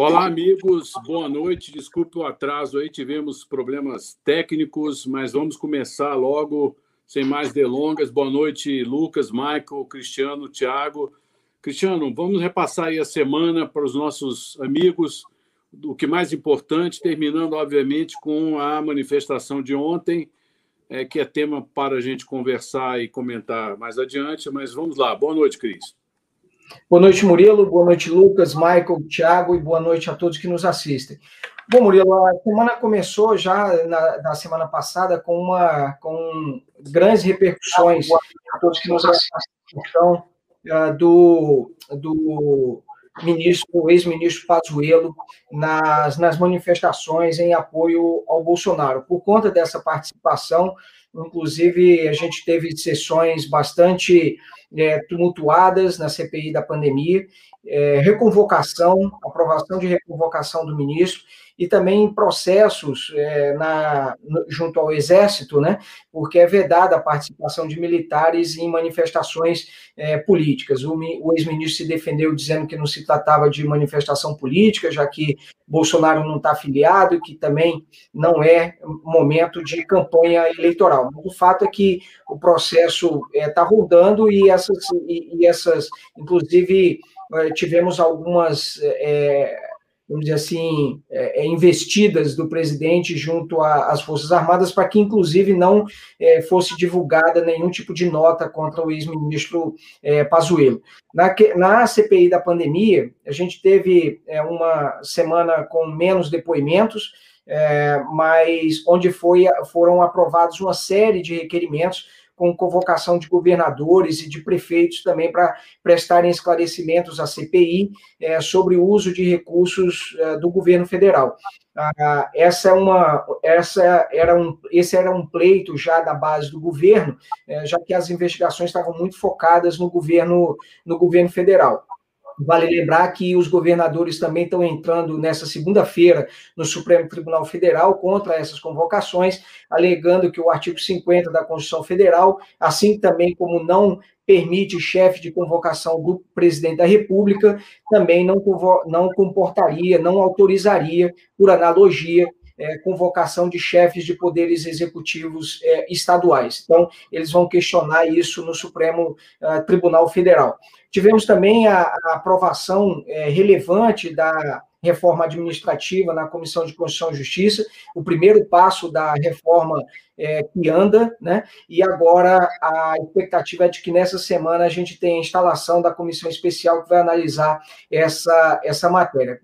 Olá, amigos, boa noite. Desculpe o atraso aí, tivemos problemas técnicos, mas vamos começar logo, sem mais delongas. Boa noite, Lucas, Michael, Cristiano, Tiago. Cristiano, vamos repassar aí a semana para os nossos amigos. O que mais importante, terminando, obviamente, com a manifestação de ontem, é, que é tema para a gente conversar e comentar mais adiante, mas vamos lá. Boa noite, Cris. Boa noite, Murilo. Boa noite, Lucas, Michael, Thiago e boa noite a todos que nos assistem. Bom, Murilo, a semana começou já na, na semana passada com, uma, com grandes repercussões a todos que nos assistem então, uh, do, do ministro, ex-ministro Pazuello nas, nas manifestações em apoio ao Bolsonaro. Por conta dessa participação, inclusive a gente teve sessões bastante é, tumultuadas na CPI da pandemia, é, reconvocação, aprovação de reconvocação do ministro, e também processos é, na, junto ao Exército, né, porque é vedada a participação de militares em manifestações é, políticas. O, o ex-ministro se defendeu dizendo que não se tratava de manifestação política, já que Bolsonaro não está afiliado e que também não é momento de campanha eleitoral. O fato é que o processo está é, rodando e essas, e, e essas inclusive, é, tivemos algumas é, vamos dizer assim, é, investidas do presidente junto às Forças Armadas, para que, inclusive, não é, fosse divulgada nenhum tipo de nota contra o ex-ministro é, Pazuello. Na, na CPI da pandemia, a gente teve uma semana com menos depoimentos, mas onde foi, foram aprovados uma série de requerimentos com convocação de governadores e de prefeitos também para prestarem esclarecimentos à CPI é, sobre o uso de recursos é, do governo federal. Ah, essa é uma, essa era um, esse era um pleito já da base do governo, é, já que as investigações estavam muito focadas no governo, no governo federal. Vale lembrar que os governadores também estão entrando nessa segunda-feira no Supremo Tribunal Federal contra essas convocações, alegando que o artigo 50 da Constituição Federal, assim também como não permite chefe de convocação do presidente da República, também não, não comportaria, não autorizaria, por analogia, é, convocação de chefes de poderes executivos é, estaduais. Então, eles vão questionar isso no Supremo uh, Tribunal Federal. Tivemos também a, a aprovação é, relevante da reforma administrativa na Comissão de Constituição e Justiça, o primeiro passo da reforma é, que anda, né? E agora a expectativa é de que nessa semana a gente tenha a instalação da comissão especial que vai analisar essa, essa matéria.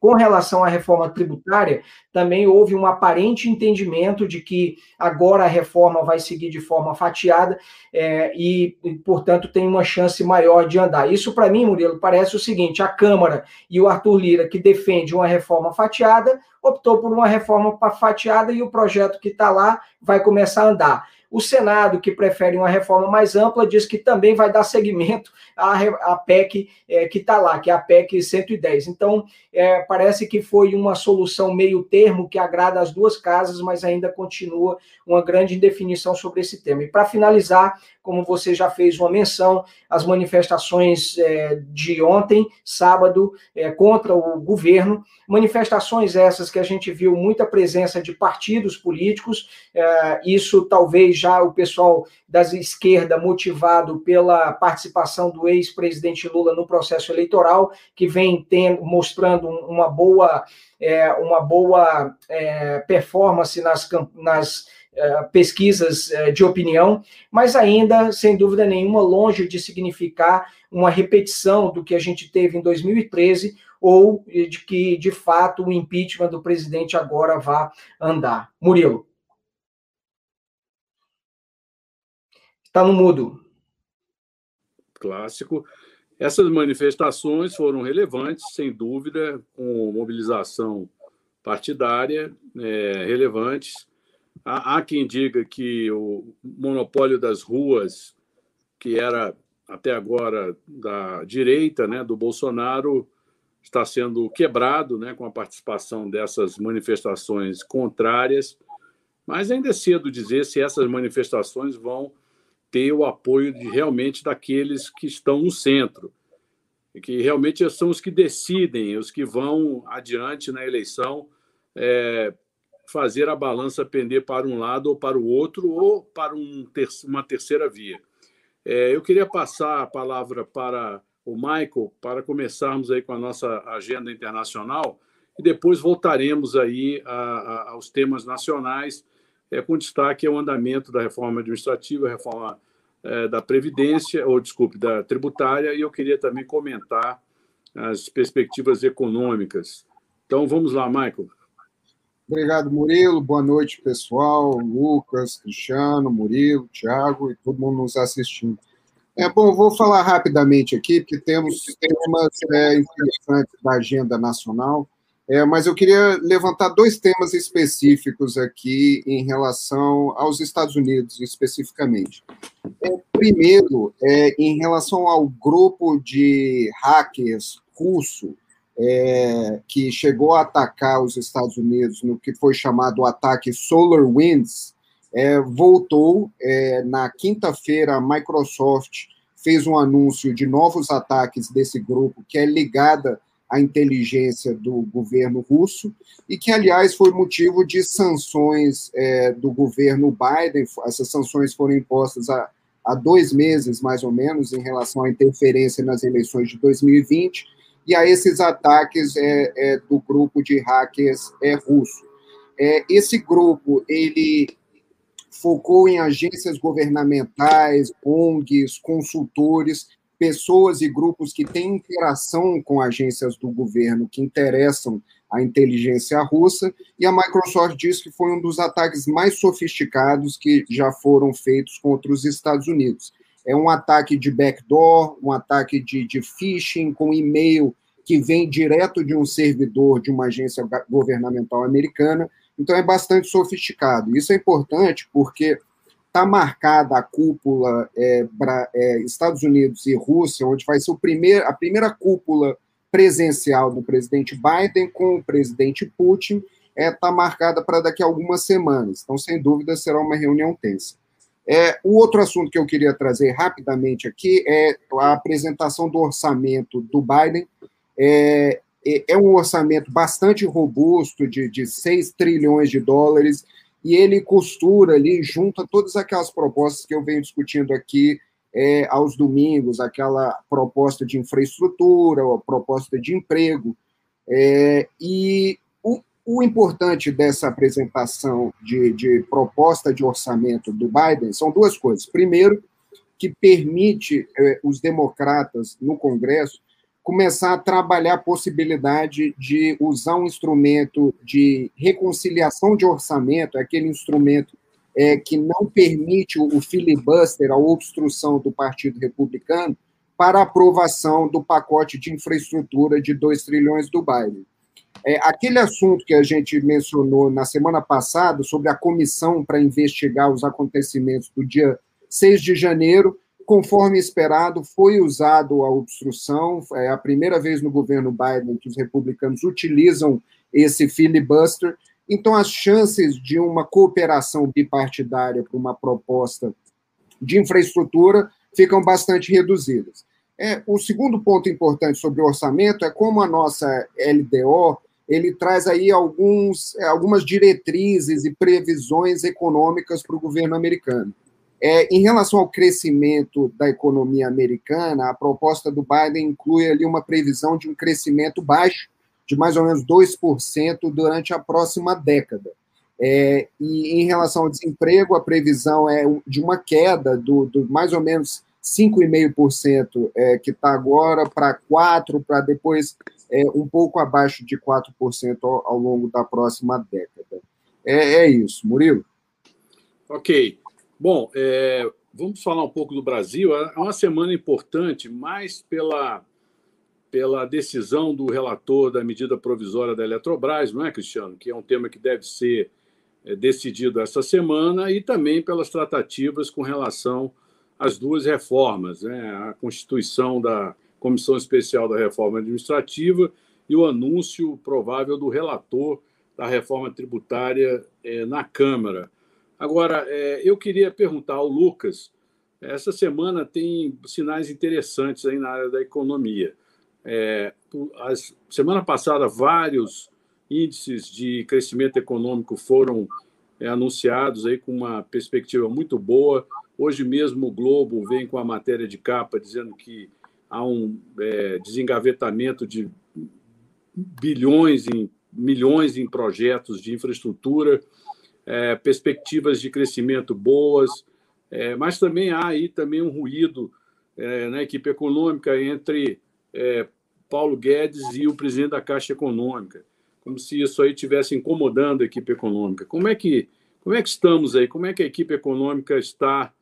Com relação à reforma tributária, também houve um aparente entendimento de que agora a reforma vai seguir de forma fatiada é, e, portanto, tem uma chance maior de andar. Isso, para mim, Murilo, parece o seguinte: a Câmara e o Arthur Lira, que defende uma reforma fatiada, optou por uma reforma fatiada e o projeto que está lá vai começar a andar. O Senado, que prefere uma reforma mais ampla, diz que também vai dar seguimento à, à PEC é, que está lá, que é a PEC 110. Então, é, parece que foi uma solução meio termo que agrada as duas casas, mas ainda continua uma grande indefinição sobre esse tema. E para finalizar, como você já fez uma menção, as manifestações é, de ontem, sábado, é, contra o governo, manifestações essas que a gente viu muita presença de partidos políticos, é, isso talvez já o pessoal da esquerda motivado pela participação do ex-presidente Lula no processo eleitoral, que vem tendo, mostrando uma boa, é, uma boa é, performance nas, nas é, pesquisas é, de opinião, mas ainda, sem dúvida nenhuma, longe de significar uma repetição do que a gente teve em 2013 ou de que, de fato, o impeachment do presidente agora vá andar. Murilo. Está no mudo. Clássico. Essas manifestações foram relevantes, sem dúvida, com mobilização partidária, é, relevantes Há, há quem diga que o monopólio das ruas, que era até agora da direita, né, do Bolsonaro, está sendo quebrado né, com a participação dessas manifestações contrárias, mas ainda é cedo dizer se essas manifestações vão ter o apoio de, realmente daqueles que estão no centro. que realmente são os que decidem, os que vão adiante na eleição, é, fazer a balança pender para um lado ou para o outro, ou para um ter uma terceira via. É, eu queria passar a palavra para o Michael para começarmos aí com a nossa agenda internacional e depois voltaremos aí a, a, aos temas nacionais, é, com destaque ao andamento da reforma administrativa, reforma é, da Previdência, ou desculpe, da tributária, e eu queria também comentar as perspectivas econômicas. Então, vamos lá, Michael. Obrigado, Murilo. Boa noite, pessoal. Lucas, Cristiano, Murilo, Thiago e todo mundo nos assistindo. É bom, vou falar rapidamente aqui, porque temos temas é, interessantes da agenda nacional. É, mas eu queria levantar dois temas específicos aqui em relação aos Estados Unidos, especificamente. É, primeiro, é, em relação ao grupo de hackers russo é, que chegou a atacar os Estados Unidos no que foi chamado o ataque SolarWinds, é, voltou é, na quinta-feira. A Microsoft fez um anúncio de novos ataques desse grupo, que é ligada a inteligência do governo russo, e que, aliás, foi motivo de sanções é, do governo Biden. Essas sanções foram impostas há, há dois meses, mais ou menos, em relação à interferência nas eleições de 2020 e a esses ataques é, é, do grupo de hackers é, russo. É, esse grupo ele focou em agências governamentais, ONGs, consultores pessoas e grupos que têm interação com agências do governo que interessam a inteligência russa, e a Microsoft diz que foi um dos ataques mais sofisticados que já foram feitos contra os Estados Unidos. É um ataque de backdoor, um ataque de, de phishing com e-mail que vem direto de um servidor de uma agência governamental americana, então é bastante sofisticado. Isso é importante porque está marcada a cúpula é, é, Estados Unidos e Rússia, onde vai ser o primeiro, a primeira cúpula presencial do presidente Biden com o presidente Putin, está é, tá marcada para daqui a algumas semanas. Então, sem dúvida, será uma reunião tensa. É, o outro assunto que eu queria trazer rapidamente aqui é a apresentação do orçamento do Biden. É, é, é um orçamento bastante robusto, de, de 6 trilhões de dólares, e ele costura ali, junta todas aquelas propostas que eu venho discutindo aqui é, aos domingos, aquela proposta de infraestrutura, a proposta de emprego. É, e o, o, importante dessa apresentação de, de proposta de orçamento do Biden são duas coisas. Primeiro, que permite é, os democratas no Congresso começar a trabalhar a possibilidade de usar um instrumento de reconciliação de orçamento, aquele instrumento é, que não permite o filibuster, a obstrução do Partido Republicano, para aprovação do pacote de infraestrutura de 2 trilhões do Biden. É, aquele assunto que a gente mencionou na semana passada, sobre a comissão para investigar os acontecimentos do dia 6 de janeiro, conforme esperado, foi usado a obstrução. É a primeira vez no governo Biden que os republicanos utilizam esse filibuster. Então, as chances de uma cooperação bipartidária para uma proposta de infraestrutura ficam bastante reduzidas. É, o segundo ponto importante sobre o orçamento é como a nossa LDO ele traz aí alguns, algumas diretrizes e previsões econômicas para o governo americano. É, em relação ao crescimento da economia americana, a proposta do Biden inclui ali uma previsão de um crescimento baixo, de mais ou menos 2% durante a próxima década. É, e em relação ao desemprego, a previsão é de uma queda do, do mais ou menos 5,5% é, que está agora para 4%, para depois é, um pouco abaixo de 4% ao, ao longo da próxima década. É, é isso, Murilo. Ok. Bom, é, vamos falar um pouco do Brasil. É uma semana importante, mais pela, pela decisão do relator da medida provisória da Eletrobras, não é, Cristiano? Que é um tema que deve ser é, decidido essa semana, e também pelas tratativas com relação às duas reformas, né? a constituição da Comissão Especial da Reforma Administrativa e o anúncio provável do relator da reforma tributária é, na Câmara. Agora, é, eu queria perguntar ao Lucas: essa semana tem sinais interessantes aí na área da economia. É, a semana passada, vários índices de crescimento econômico foram é, anunciados aí com uma perspectiva muito boa. Hoje mesmo o Globo vem com a matéria de capa dizendo que há um é, desengavetamento de bilhões em milhões em projetos de infraestrutura, é, perspectivas de crescimento boas, é, mas também há aí também um ruído é, na equipe econômica entre é, Paulo Guedes e o presidente da Caixa Econômica, como se isso aí estivesse incomodando a equipe econômica. Como é que como é que estamos aí? Como é que a equipe econômica está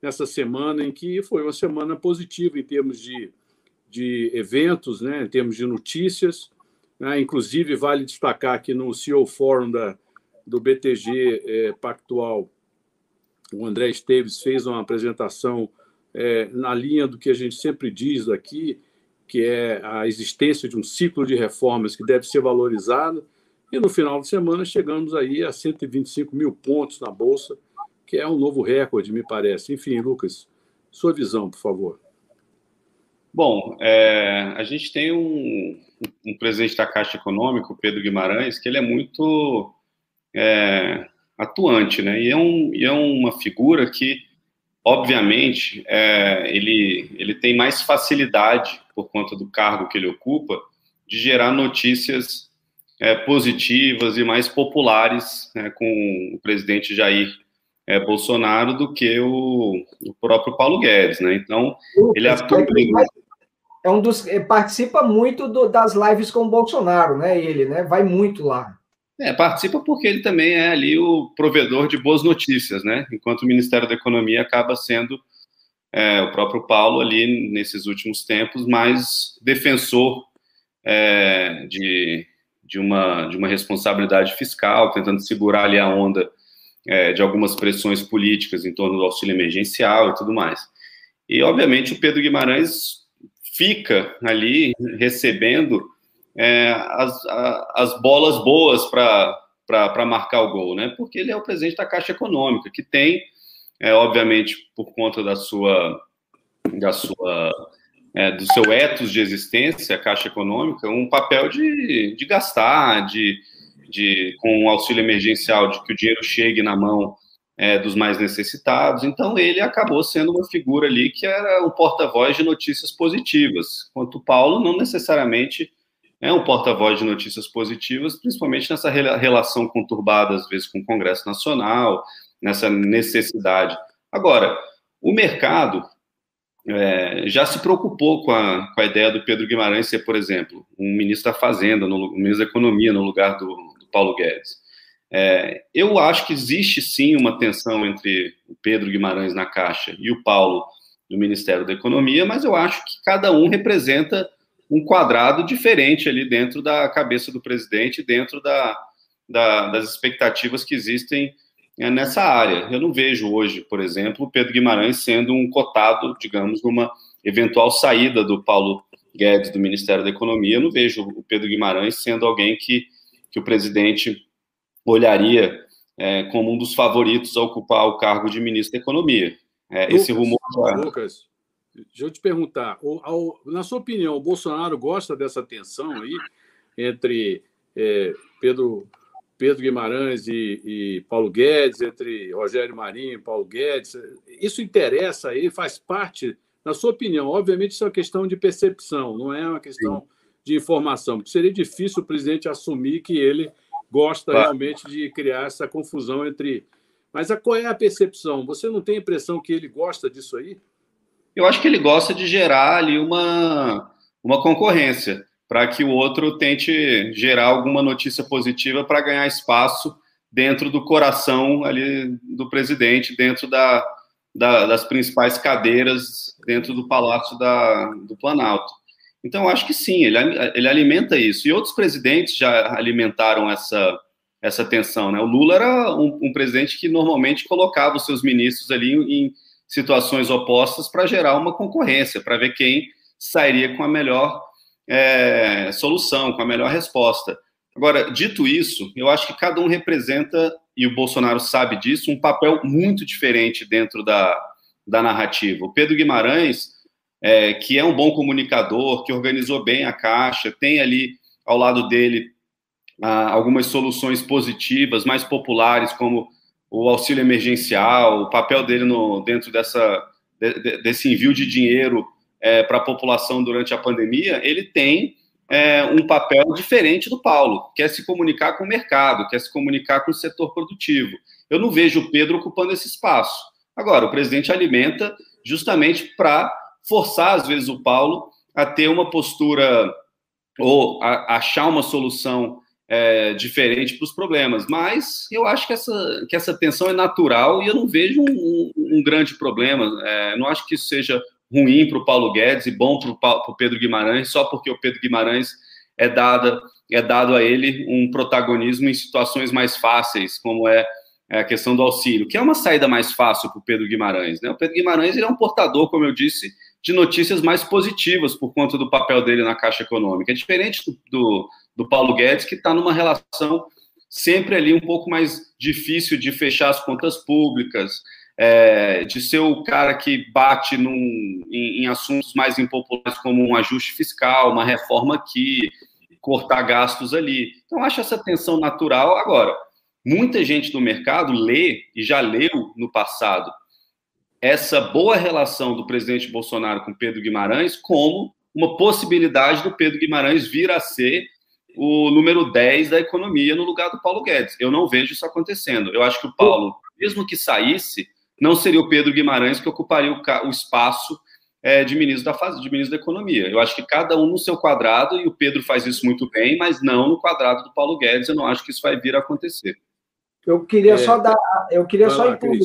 nessa semana em que foi uma semana positiva em termos de, de eventos, né, em termos de notícias, né? inclusive vale destacar que no CEO Forum da, do BTG é, Pactual, o André Esteves fez uma apresentação é, na linha do que a gente sempre diz aqui, que é a existência de um ciclo de reformas que deve ser valorizado. E no final de semana chegamos aí a 125 mil pontos na Bolsa, que é um novo recorde, me parece. Enfim, Lucas, sua visão, por favor. Bom, é, a gente tem um, um, presidente da Caixa Econômica, o Pedro Guimarães, que ele é muito é, atuante, né? E é, um, e é uma figura que, obviamente, é, ele, ele tem mais facilidade, por conta do cargo que ele ocupa, de gerar notícias é, positivas e mais populares né, com o presidente Jair é, Bolsonaro do que o, o, próprio Paulo Guedes, né? Então, ele atua é um dos é, participa muito do, das lives com o Bolsonaro, né? Ele, né? Vai muito lá. É, participa porque ele também é ali o provedor de boas notícias, né? Enquanto o Ministério da Economia acaba sendo é, o próprio Paulo ali nesses últimos tempos mais defensor é, de, de, uma, de uma responsabilidade fiscal, tentando segurar ali a onda é, de algumas pressões políticas em torno do auxílio emergencial e tudo mais. E, obviamente, o Pedro Guimarães fica ali recebendo é, as, a, as bolas boas para marcar o gol, né? Porque ele é o presidente da Caixa Econômica, que tem, é, obviamente, por conta da sua, da sua é, do seu ethos de existência, a Caixa Econômica, um papel de, de gastar, de, de com o auxílio emergencial, de que o dinheiro chegue na mão é, dos mais necessitados. Então, ele acabou sendo uma figura ali que era um porta-voz de notícias positivas, enquanto o Paulo não necessariamente é um porta-voz de notícias positivas, principalmente nessa relação conturbada, às vezes, com o Congresso Nacional, nessa necessidade. Agora, o mercado é, já se preocupou com a, com a ideia do Pedro Guimarães ser, por exemplo, um ministro da Fazenda, no, um ministro da Economia no lugar do, do Paulo Guedes. É, eu acho que existe sim uma tensão entre o Pedro Guimarães na Caixa e o Paulo no Ministério da Economia, mas eu acho que cada um representa um quadrado diferente ali dentro da cabeça do presidente, dentro da, da, das expectativas que existem é, nessa área. Eu não vejo hoje, por exemplo, o Pedro Guimarães sendo um cotado, digamos, numa eventual saída do Paulo Guedes do Ministério da Economia. Eu não vejo o Pedro Guimarães sendo alguém que, que o presidente olharia é, como um dos favoritos a ocupar o cargo de ministro da Economia. É, Lucas, esse rumor. Lucas, deixa eu te perguntar: ao, na sua opinião, o Bolsonaro gosta dessa tensão aí entre é, Pedro, Pedro Guimarães e, e, Paulo Guedes, entre Rogério Marinho e Paulo Guedes? Isso interessa aí, faz parte, na sua opinião? Obviamente, isso é uma questão de percepção, não é uma questão Sim. de informação, porque seria difícil o presidente assumir que ele gosta claro. realmente de criar essa confusão entre. Mas a, qual é a percepção? Você não tem a impressão que ele gosta disso aí? Eu acho que ele gosta de gerar ali uma, uma concorrência, para que o outro tente gerar alguma notícia positiva para ganhar espaço dentro do coração ali do presidente, dentro da, da, das principais cadeiras dentro do Palácio da, do Planalto. Então, acho que sim, ele, ele alimenta isso. E outros presidentes já alimentaram essa, essa tensão. Né? O Lula era um, um presidente que normalmente colocava os seus ministros ali em, situações opostas para gerar uma concorrência, para ver quem sairia com a melhor é, solução, com a melhor resposta. Agora, dito isso, eu acho que cada um representa, e o Bolsonaro sabe disso, um papel muito diferente dentro da, da narrativa. O Pedro Guimarães é, que é um bom comunicador, que organizou bem a Caixa, tem ali ao lado dele ah, algumas soluções positivas, mais populares, como o auxílio emergencial, o papel dele no, dentro dessa, de, desse envio de dinheiro é, para a população durante a pandemia, ele tem é, um papel diferente do Paulo, quer se comunicar com o mercado, quer se comunicar com o setor produtivo. Eu não vejo o Pedro ocupando esse espaço. Agora, o presidente alimenta justamente para forçar, às vezes, o Paulo a ter uma postura ou a, achar uma solução é, diferente para os problemas. Mas eu acho que essa, que essa tensão é natural e eu não vejo um, um, um grande problema. É, não acho que isso seja ruim para o Paulo Guedes e bom para o Pedro Guimarães, só porque o Pedro Guimarães é, dada, é dado a ele um protagonismo em situações mais fáceis, como é, é a questão do auxílio, que é uma saída mais fácil para o Pedro Guimarães. Né? O Pedro Guimarães ele é um portador, como eu disse, de notícias mais positivas por conta do papel dele na Caixa Econômica. É diferente do, do, do Paulo Guedes, que está numa relação sempre ali um pouco mais difícil de fechar as contas públicas, é, de ser o cara que bate num, em, em, assuntos mais impopulares como um ajuste fiscal, uma reforma aqui, cortar gastos ali. Então, acho essa tensão natural. Agora, muita gente do mercado lê e já leu no passado essa boa relação do presidente Bolsonaro com Pedro Guimarães como uma possibilidade do Pedro Guimarães vir a ser o número 10 da economia no lugar do Paulo Guedes. Eu não vejo isso acontecendo. Eu acho que o Paulo, mesmo que saísse, não seria o Pedro Guimarães que ocuparia o, o espaço é, de, ministro da fase, de ministro da Economia. Eu acho que cada um no seu quadrado, e o Pedro faz isso muito bem, mas não no quadrado do Paulo Guedes. Eu não acho que isso vai vir a acontecer. Eu queria é, só dar, eu queria só incluir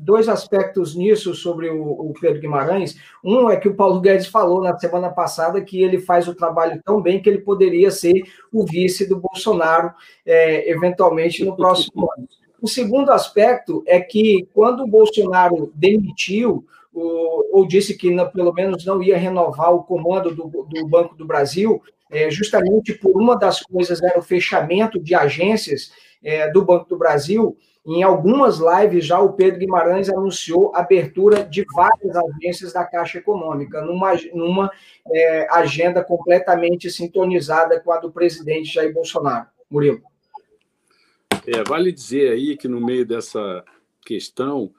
dois aspectos nisso sobre o, o, Pedro Guimarães. Um é que o Paulo Guedes falou na semana passada que ele faz o trabalho tão bem que ele poderia ser o vice do Bolsonaro, é, eventualmente, no próximo ano. O segundo aspecto é que, quando o Bolsonaro demitiu, ou disse que pelo menos não ia renovar o comando do, do Banco do Brasil, é, justamente por uma das coisas era o fechamento de agências é, do Banco do Brasil, em algumas lives já o Pedro Guimarães anunciou abertura de várias agências da Caixa Econômica, numa, numa é, agenda completamente sintonizada com a do presidente Jair Bolsonaro. Murilo. É, vale dizer aí que no meio dessa questão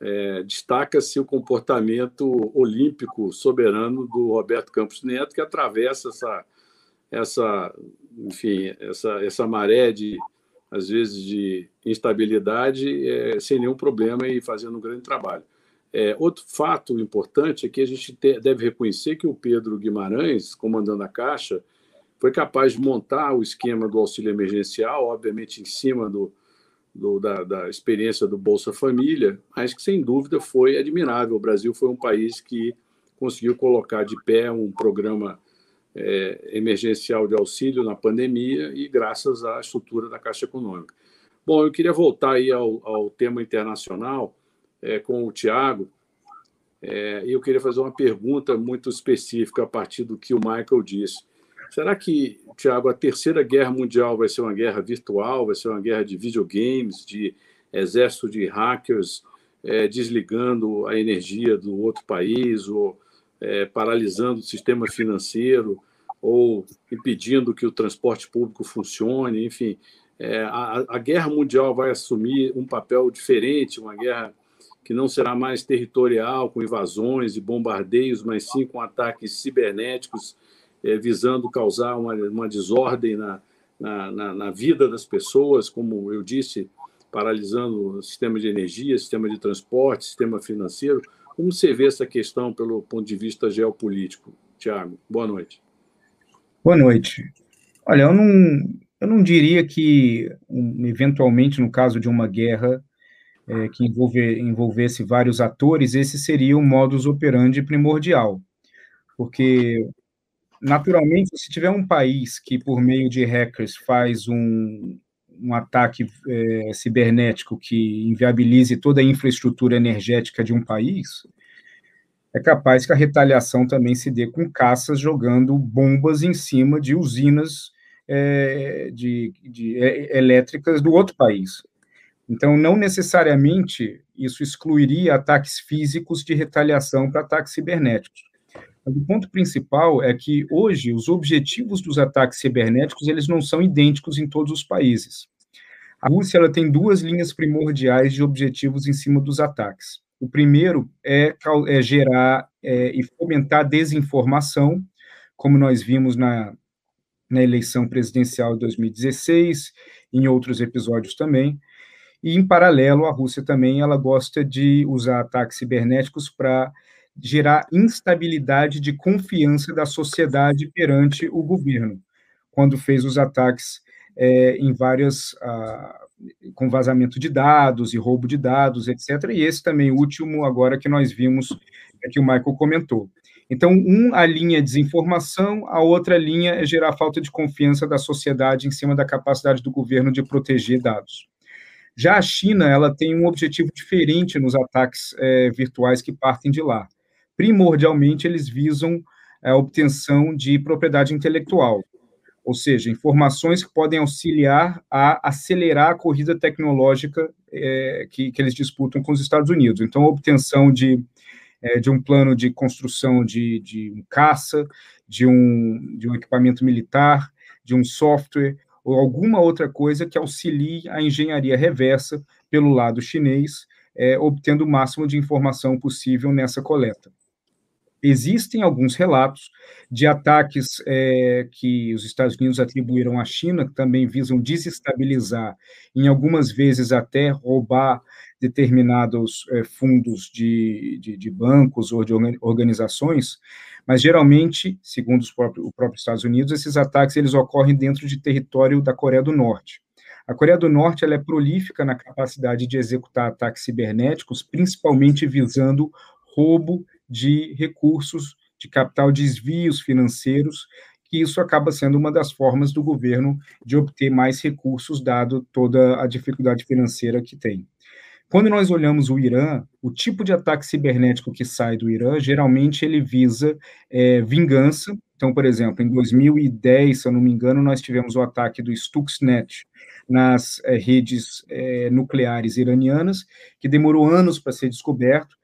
é, destaca-se o comportamento olímpico soberano do Roberto Campos Neto, que atravessa essa, essa, enfim, essa, essa maré de às vezes de instabilidade, é, sem nenhum problema e fazendo um grande trabalho. É, outro fato importante é que a gente te, deve reconhecer que o Pedro Guimarães, comandando a Caixa, foi capaz de montar o esquema do auxílio emergencial, obviamente em cima do, do, da, da, experiência do Bolsa Família, mas que sem dúvida foi admirável. O Brasil foi um país que conseguiu colocar de pé um programa é, emergencial de auxílio na pandemia e graças à estrutura da Caixa Econômica. Bom, eu queria voltar aí ao, ao tema internacional é, com o Tiago, é, eu queria fazer uma pergunta muito específica a partir do que o Michael disse. Será que, Tiago, a terceira guerra mundial vai ser uma guerra virtual, vai ser uma guerra de videogames, de exército de hackers é, desligando a energia do outro país, ou é, paralisando o sistema financeiro ou impedindo que o transporte público funcione, enfim. É, a, a, guerra mundial vai assumir um papel diferente, uma guerra que não será mais territorial, com invasões e bombardeios, mas sim com ataques cibernéticos, é, visando causar uma, uma desordem na, na, na, na, vida das pessoas, como eu disse, paralisando o sistema de energia, sistema de transporte, sistema financeiro. Como você vê essa questão pelo ponto de vista geopolítico, Tiago? Boa noite. Boa noite. Olha, eu não, eu não diria que, eventualmente, no caso de uma guerra é, que envolver, envolvesse vários atores, esse seria o modus operandi primordial. Porque, naturalmente, se tiver um país que, por meio de hackers, faz um, um ataque é, cibernético que inviabilize toda a infraestrutura energética de um país, é capaz que a retaliação também se dê com caças jogando bombas em cima de usinas é, de, de é, elétricas do outro país. Então, não necessariamente isso excluiria ataques físicos de retaliação para ataques cibernéticos. Mas o ponto principal é que hoje os objetivos dos ataques cibernéticos eles não são idênticos em todos os países. A Rússia ela tem duas linhas primordiais de objetivos em cima dos ataques. O primeiro é, é gerar é, e fomentar desinformação, como nós vimos na, na eleição presidencial de 2016, em outros episódios também. E, em paralelo, a Rússia também ela gosta de usar ataques cibernéticos para gerar instabilidade de confiança da sociedade perante o governo, quando fez os ataques é, em várias. Ah, com vazamento de dados e roubo de dados, etc. E esse também, último, agora que nós vimos, é que o Michael comentou. Então, um, é desinformação, a outra linha é gerar falta de confiança da sociedade em cima da capacidade do governo de proteger dados. Já a China, ela tem um objetivo diferente nos ataques é, virtuais que partem de lá. Primordialmente, eles visam a obtenção de propriedade intelectual, ou seja, informações que podem auxiliar a acelerar a corrida tecnológica é, que, que, eles disputam com os Estados Unidos. Então, a obtenção de, é, de um plano de construção de, de um caça, de um, de um equipamento militar, de um software, ou alguma outra coisa que auxilie a engenharia reversa pelo lado chinês, é, obtendo o máximo de informação possível nessa coleta. Existem alguns relatos de ataques é, que os Estados Unidos atribuíram à China, que também visam desestabilizar, em algumas vezes até roubar determinados é, fundos de, de, de, bancos ou de organizações, mas geralmente, segundo os próprios, o próprio Estados Unidos, esses ataques eles ocorrem dentro de território da Coreia do Norte. A Coreia do Norte ela é prolífica na capacidade de executar ataques cibernéticos, principalmente visando roubo de recursos de capital, desvios financeiros, que isso acaba sendo uma das formas do governo de obter mais recursos, dado toda a dificuldade financeira que tem. Quando nós olhamos o Irã, o tipo de ataque cibernético que sai do Irã, geralmente ele visa é, vingança. Então, por exemplo, em 2010, se eu não me engano, nós tivemos o ataque do Stuxnet nas é, redes é, nucleares iranianas, que demorou anos para ser descoberto,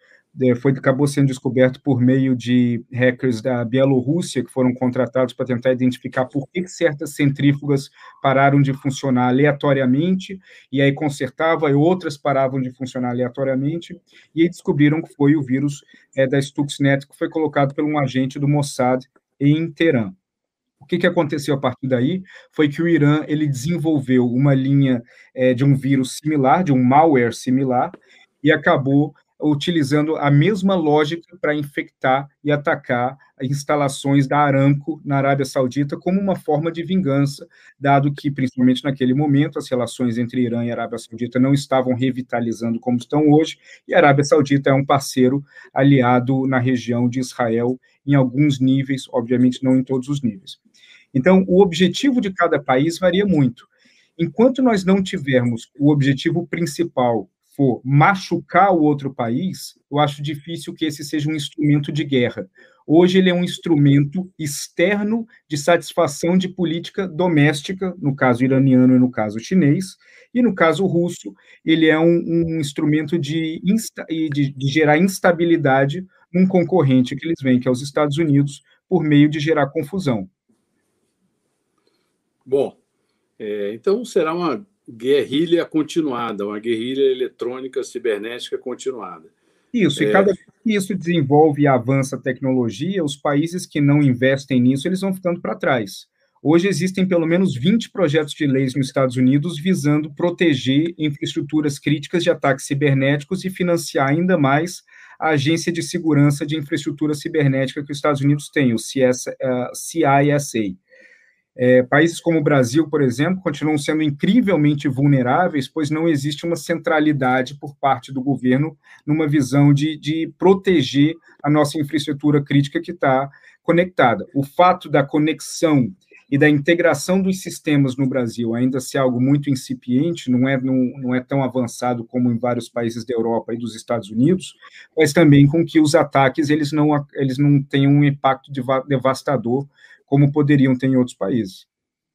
foi, acabou sendo descoberto por meio de hackers da Bielorrússia, que foram contratados para tentar identificar por que certas centrífugas pararam de funcionar aleatoriamente, e aí consertava, e outras paravam de funcionar aleatoriamente, e aí descobriram que foi o vírus é, da Stuxnet, que foi colocado por um agente do Mossad em Teherã. O que, que aconteceu a partir daí foi que o Irã ele desenvolveu uma linha é, de um vírus similar, de um malware similar, e acabou utilizando a mesma lógica para infectar e atacar instalações da Aramco na Arábia Saudita como uma forma de vingança, dado que, principalmente naquele momento, as relações entre Irã e Arábia Saudita não estavam revitalizando como estão hoje, e a Arábia Saudita é um parceiro aliado na região de Israel em alguns níveis, obviamente não em todos os níveis. Então, o objetivo de cada país varia muito. Enquanto nós não tivermos o objetivo principal for machucar o outro país, eu acho difícil que esse seja um instrumento de guerra. Hoje ele é um instrumento externo de satisfação de política doméstica, no caso iraniano e no caso chinês, e no caso russo, ele é um, um instrumento de, insta, de, de gerar instabilidade num concorrente que eles veem, que é os Estados Unidos, por meio de gerar confusão. Bom, é, então será uma guerrilha continuada, uma guerrilha eletrônica cibernética continuada. Isso, e é... cada vez que isso desenvolve e avança a tecnologia, os países que não investem nisso, eles vão ficando para trás. Hoje existem pelo menos 20 projetos de leis nos Estados Unidos visando proteger infraestruturas críticas de ataques cibernéticos e financiar ainda mais a Agência de Segurança de Infraestrutura Cibernética que os Estados Unidos têm, o CISA. É, países como o Brasil, por exemplo, continuam sendo incrivelmente vulneráveis, pois não existe uma centralidade por parte do governo numa visão de, de proteger a nossa infraestrutura crítica que está conectada. O fato da conexão e da integração dos sistemas no Brasil ainda ser algo muito incipiente, não é, não, não é tão avançado como em vários países da Europa e dos Estados Unidos, mas também com que os ataques eles não, eles não tenham um impacto devastador como poderiam ter em outros países.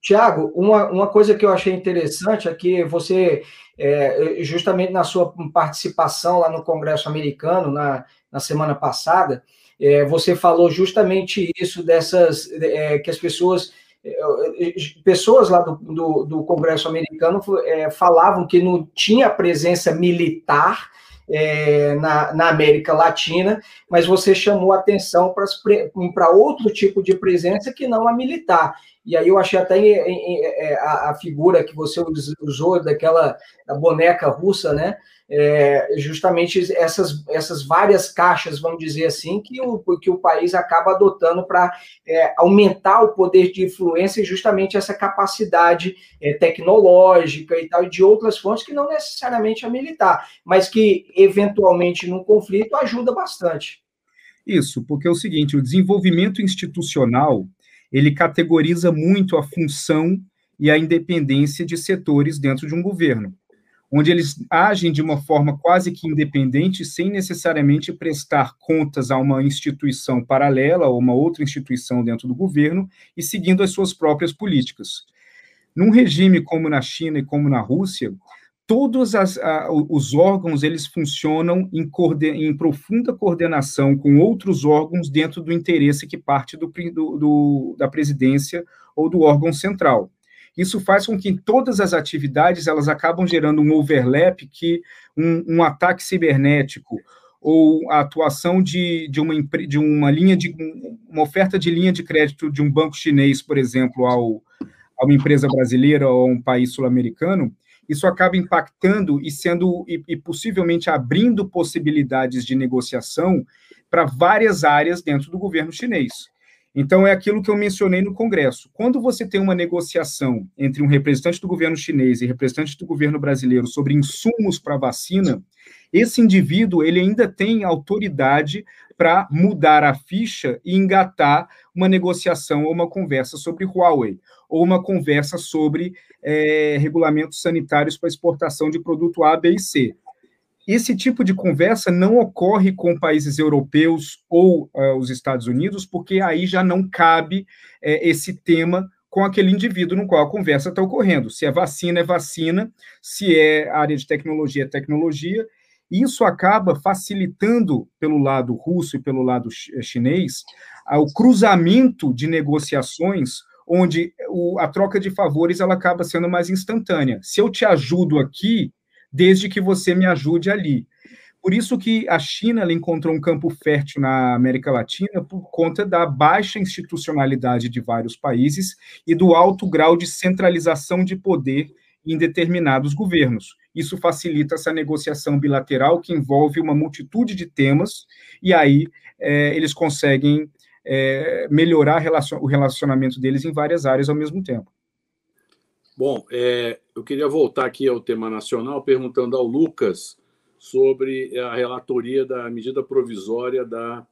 Tiago, uma, uma coisa que eu achei interessante é que você, é, justamente na sua participação lá no Congresso americano, na, na semana passada, é, você falou justamente isso dessas é, que as pessoas é, pessoas lá do, do, do Congresso americano é, falavam que não tinha presença militar é, na, na, América Latina, mas você chamou atenção para outro tipo de presença que não a militar. E aí eu achei até é, a, a, figura que você usou daquela da boneca russa, né? É, justamente essas, essas várias caixas, vamos dizer assim, que o, que o país acaba adotando para é, aumentar o poder de influência e justamente essa capacidade é, tecnológica e tal, de outras fontes que não necessariamente é militar, mas que eventualmente num conflito ajuda bastante. Isso, porque é o seguinte, o desenvolvimento institucional, ele categoriza muito a função e a independência de setores dentro de um governo onde eles agem de uma forma quase que independente, sem necessariamente prestar contas a uma instituição paralela ou uma outra instituição dentro do governo e seguindo as suas próprias políticas. Num regime como na China e como na Rússia, todos as, a, os órgãos eles funcionam em, em, profunda coordenação com outros órgãos dentro do interesse que parte do, do, da presidência ou do órgão central. Isso faz com que todas as atividades elas acabam gerando um overlap que um, um ataque cibernético ou a atuação de, de, uma, de uma linha de uma oferta de linha de crédito de um banco chinês, por exemplo, ao, a uma empresa brasileira ou a um país sul-americano, isso acaba impactando e sendo e, e possivelmente abrindo possibilidades de negociação para várias áreas dentro do governo chinês. Então, é aquilo que eu mencionei no Congresso. Quando você tem uma negociação entre um representante do governo chinês e representante do governo brasileiro sobre insumos para vacina, esse indivíduo ele ainda tem autoridade para mudar a ficha e engatar uma negociação ou uma conversa sobre Huawei, ou uma conversa sobre é, regulamentos sanitários para exportação de produto A, B e C esse tipo de conversa não ocorre com países europeus ou uh, os Estados Unidos, porque aí já não cabe uh, esse tema com aquele indivíduo no qual a conversa está ocorrendo. Se é vacina, é vacina, se é área de tecnologia, é tecnologia. Isso acaba facilitando, pelo lado russo e pelo lado eh, chinês, o cruzamento de negociações onde a troca de favores ela acaba sendo mais instantânea. Se eu te ajudo aqui, desde que você me ajude ali. Por isso que a China encontrou um campo fértil na América Latina por conta da baixa institucionalidade de vários países e do alto grau de centralização de poder em determinados governos. Isso facilita essa negociação bilateral que envolve uma multitude de temas e aí é, eles conseguem é, melhorar o relacionamento deles em várias áreas ao mesmo tempo. Bom, é, eu queria voltar aqui ao tema nacional, perguntando ao Lucas sobre a relatoria da medida provisória da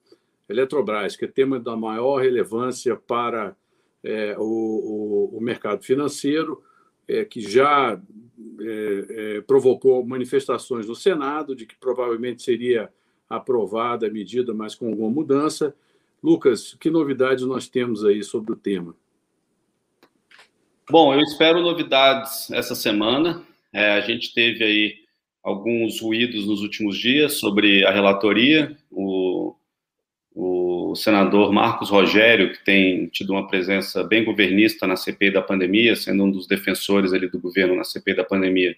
Eletrobras, que é tema da maior relevância para é, o, o, o, mercado financeiro, é, que já é, provocou manifestações no Senado de que provavelmente seria aprovada a medida, mas com alguma mudança. Lucas, que novidades nós temos aí sobre o tema? Bom, eu espero novidades essa semana. É, a gente teve aí alguns ruídos nos últimos dias sobre a relatoria. O, o senador Marcos Rogério, que tem tido uma presença bem governista na CPI da pandemia, sendo um dos defensores ali do governo na CPI da pandemia,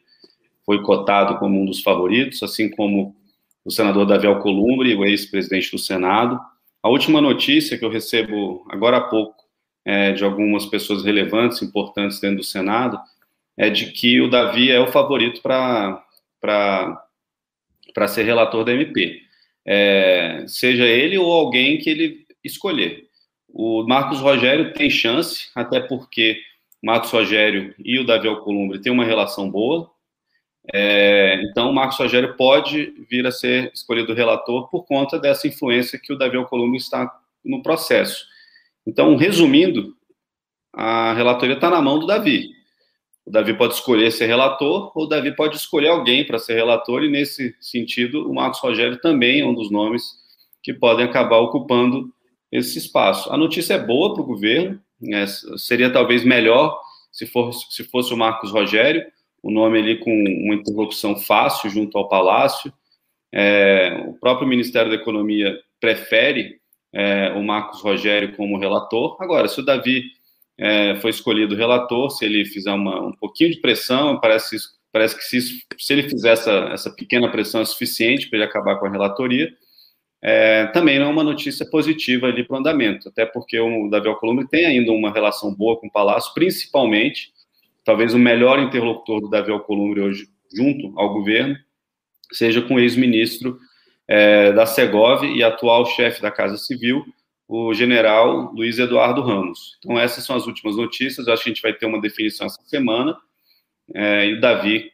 foi cotado como um dos favoritos, assim como o senador Davi Alcolumbre, o ex-presidente do Senado. A última notícia que eu recebo agora há pouco é, de algumas pessoas relevantes, importantes dentro do Senado, é de que o Davi é o favorito para ser relator da MP. É, seja ele ou alguém que ele escolher. O Marcos Rogério tem chance, até porque Marcos Rogério e o Davi Alcolumbre têm uma relação boa. É, então, o Marcos Rogério pode vir a ser escolhido relator por conta dessa influência que o Davi Alcolumbre está no processo. Então, resumindo, a relatoria está na mão do Davi. O Davi pode escolher ser relator, ou o Davi pode escolher alguém para ser relator, e nesse sentido, o Marcos Rogério também é um dos nomes que podem acabar ocupando esse espaço. A notícia é boa para o governo, né? seria talvez melhor se fosse, se fosse o Marcos Rogério, o nome ali com uma interlocução fácil junto ao Palácio, É, o próprio Ministério da Economia prefere é, o Marcos Rogério como relator. Agora, se o Davi é, foi escolhido relator, se ele fizer uma, um pouquinho de pressão, parece, parece que se, se ele fizer essa, essa pequena pressão é suficiente para ele acabar com a relatoria, é, também não é uma notícia positiva ali para o andamento, até porque o Davi Alcolumbre tem ainda uma relação boa com o Palácio, principalmente, talvez o melhor interlocutor do Davi Alcolumbre hoje, junto ao governo, seja com o ex-ministro é, da Segov e atual chefe da Casa Civil, o general Luiz Eduardo Ramos. Então, essas são as últimas notícias. Eu acho que a gente vai ter uma definição essa semana. É, e o Davi,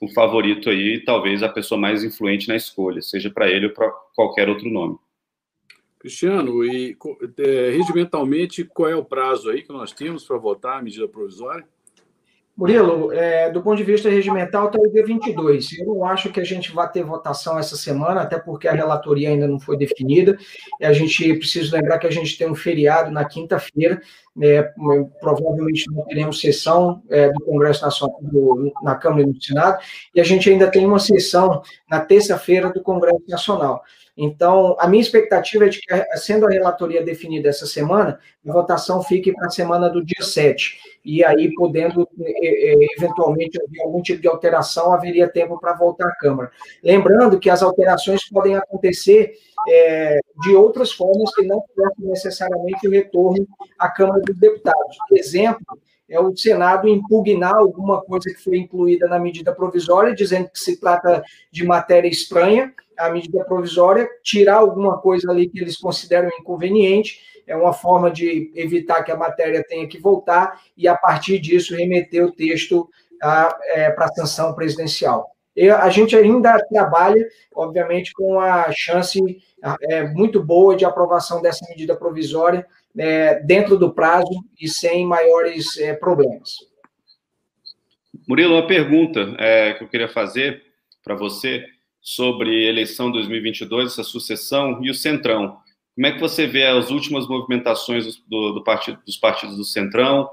o favorito aí, talvez a pessoa mais influente na escolha, seja para ele ou para qualquer outro nome. Cristiano, e é, regimentalmente, qual é o prazo aí que nós temos para votar a medida provisória? Murilo, é, do ponto de vista regimental, está o dia 22. Eu não acho que a gente vai ter votação essa semana, até porque a relatoria ainda não foi definida. E a gente precisa lembrar que a gente tem um feriado na quinta-feira. Né, provavelmente não teremos sessão é, do Congresso Nacional do, na Câmara e no Senado. E a gente ainda tem uma sessão na terça-feira do Congresso Nacional. Então, a minha expectativa é de que, sendo a relatoria definida essa semana, a votação fique para a semana do dia 7. E aí, podendo, eventualmente, haver algum tipo de alteração, haveria tempo para voltar à Câmara. Lembrando que as alterações podem acontecer é, de outras formas que não forçam necessariamente o retorno à Câmara dos Deputados. Exemplo, é o Senado impugnar alguma coisa que foi incluída na medida provisória, dizendo que se trata de matéria estranha, a medida provisória, tirar alguma coisa ali que eles consideram inconveniente, é uma forma de evitar que a matéria tenha que voltar e, a partir disso, remeter o texto é, para a sanção presidencial. E a gente ainda trabalha, obviamente, com a chance é, muito boa de aprovação dessa medida provisória é, dentro do prazo e sem maiores é, problemas. Murilo, uma pergunta é, que eu queria fazer para você sobre eleição 2022, essa sucessão e o Centrão. Como é que você vê as últimas movimentações do, do partido, dos partidos do Centrão?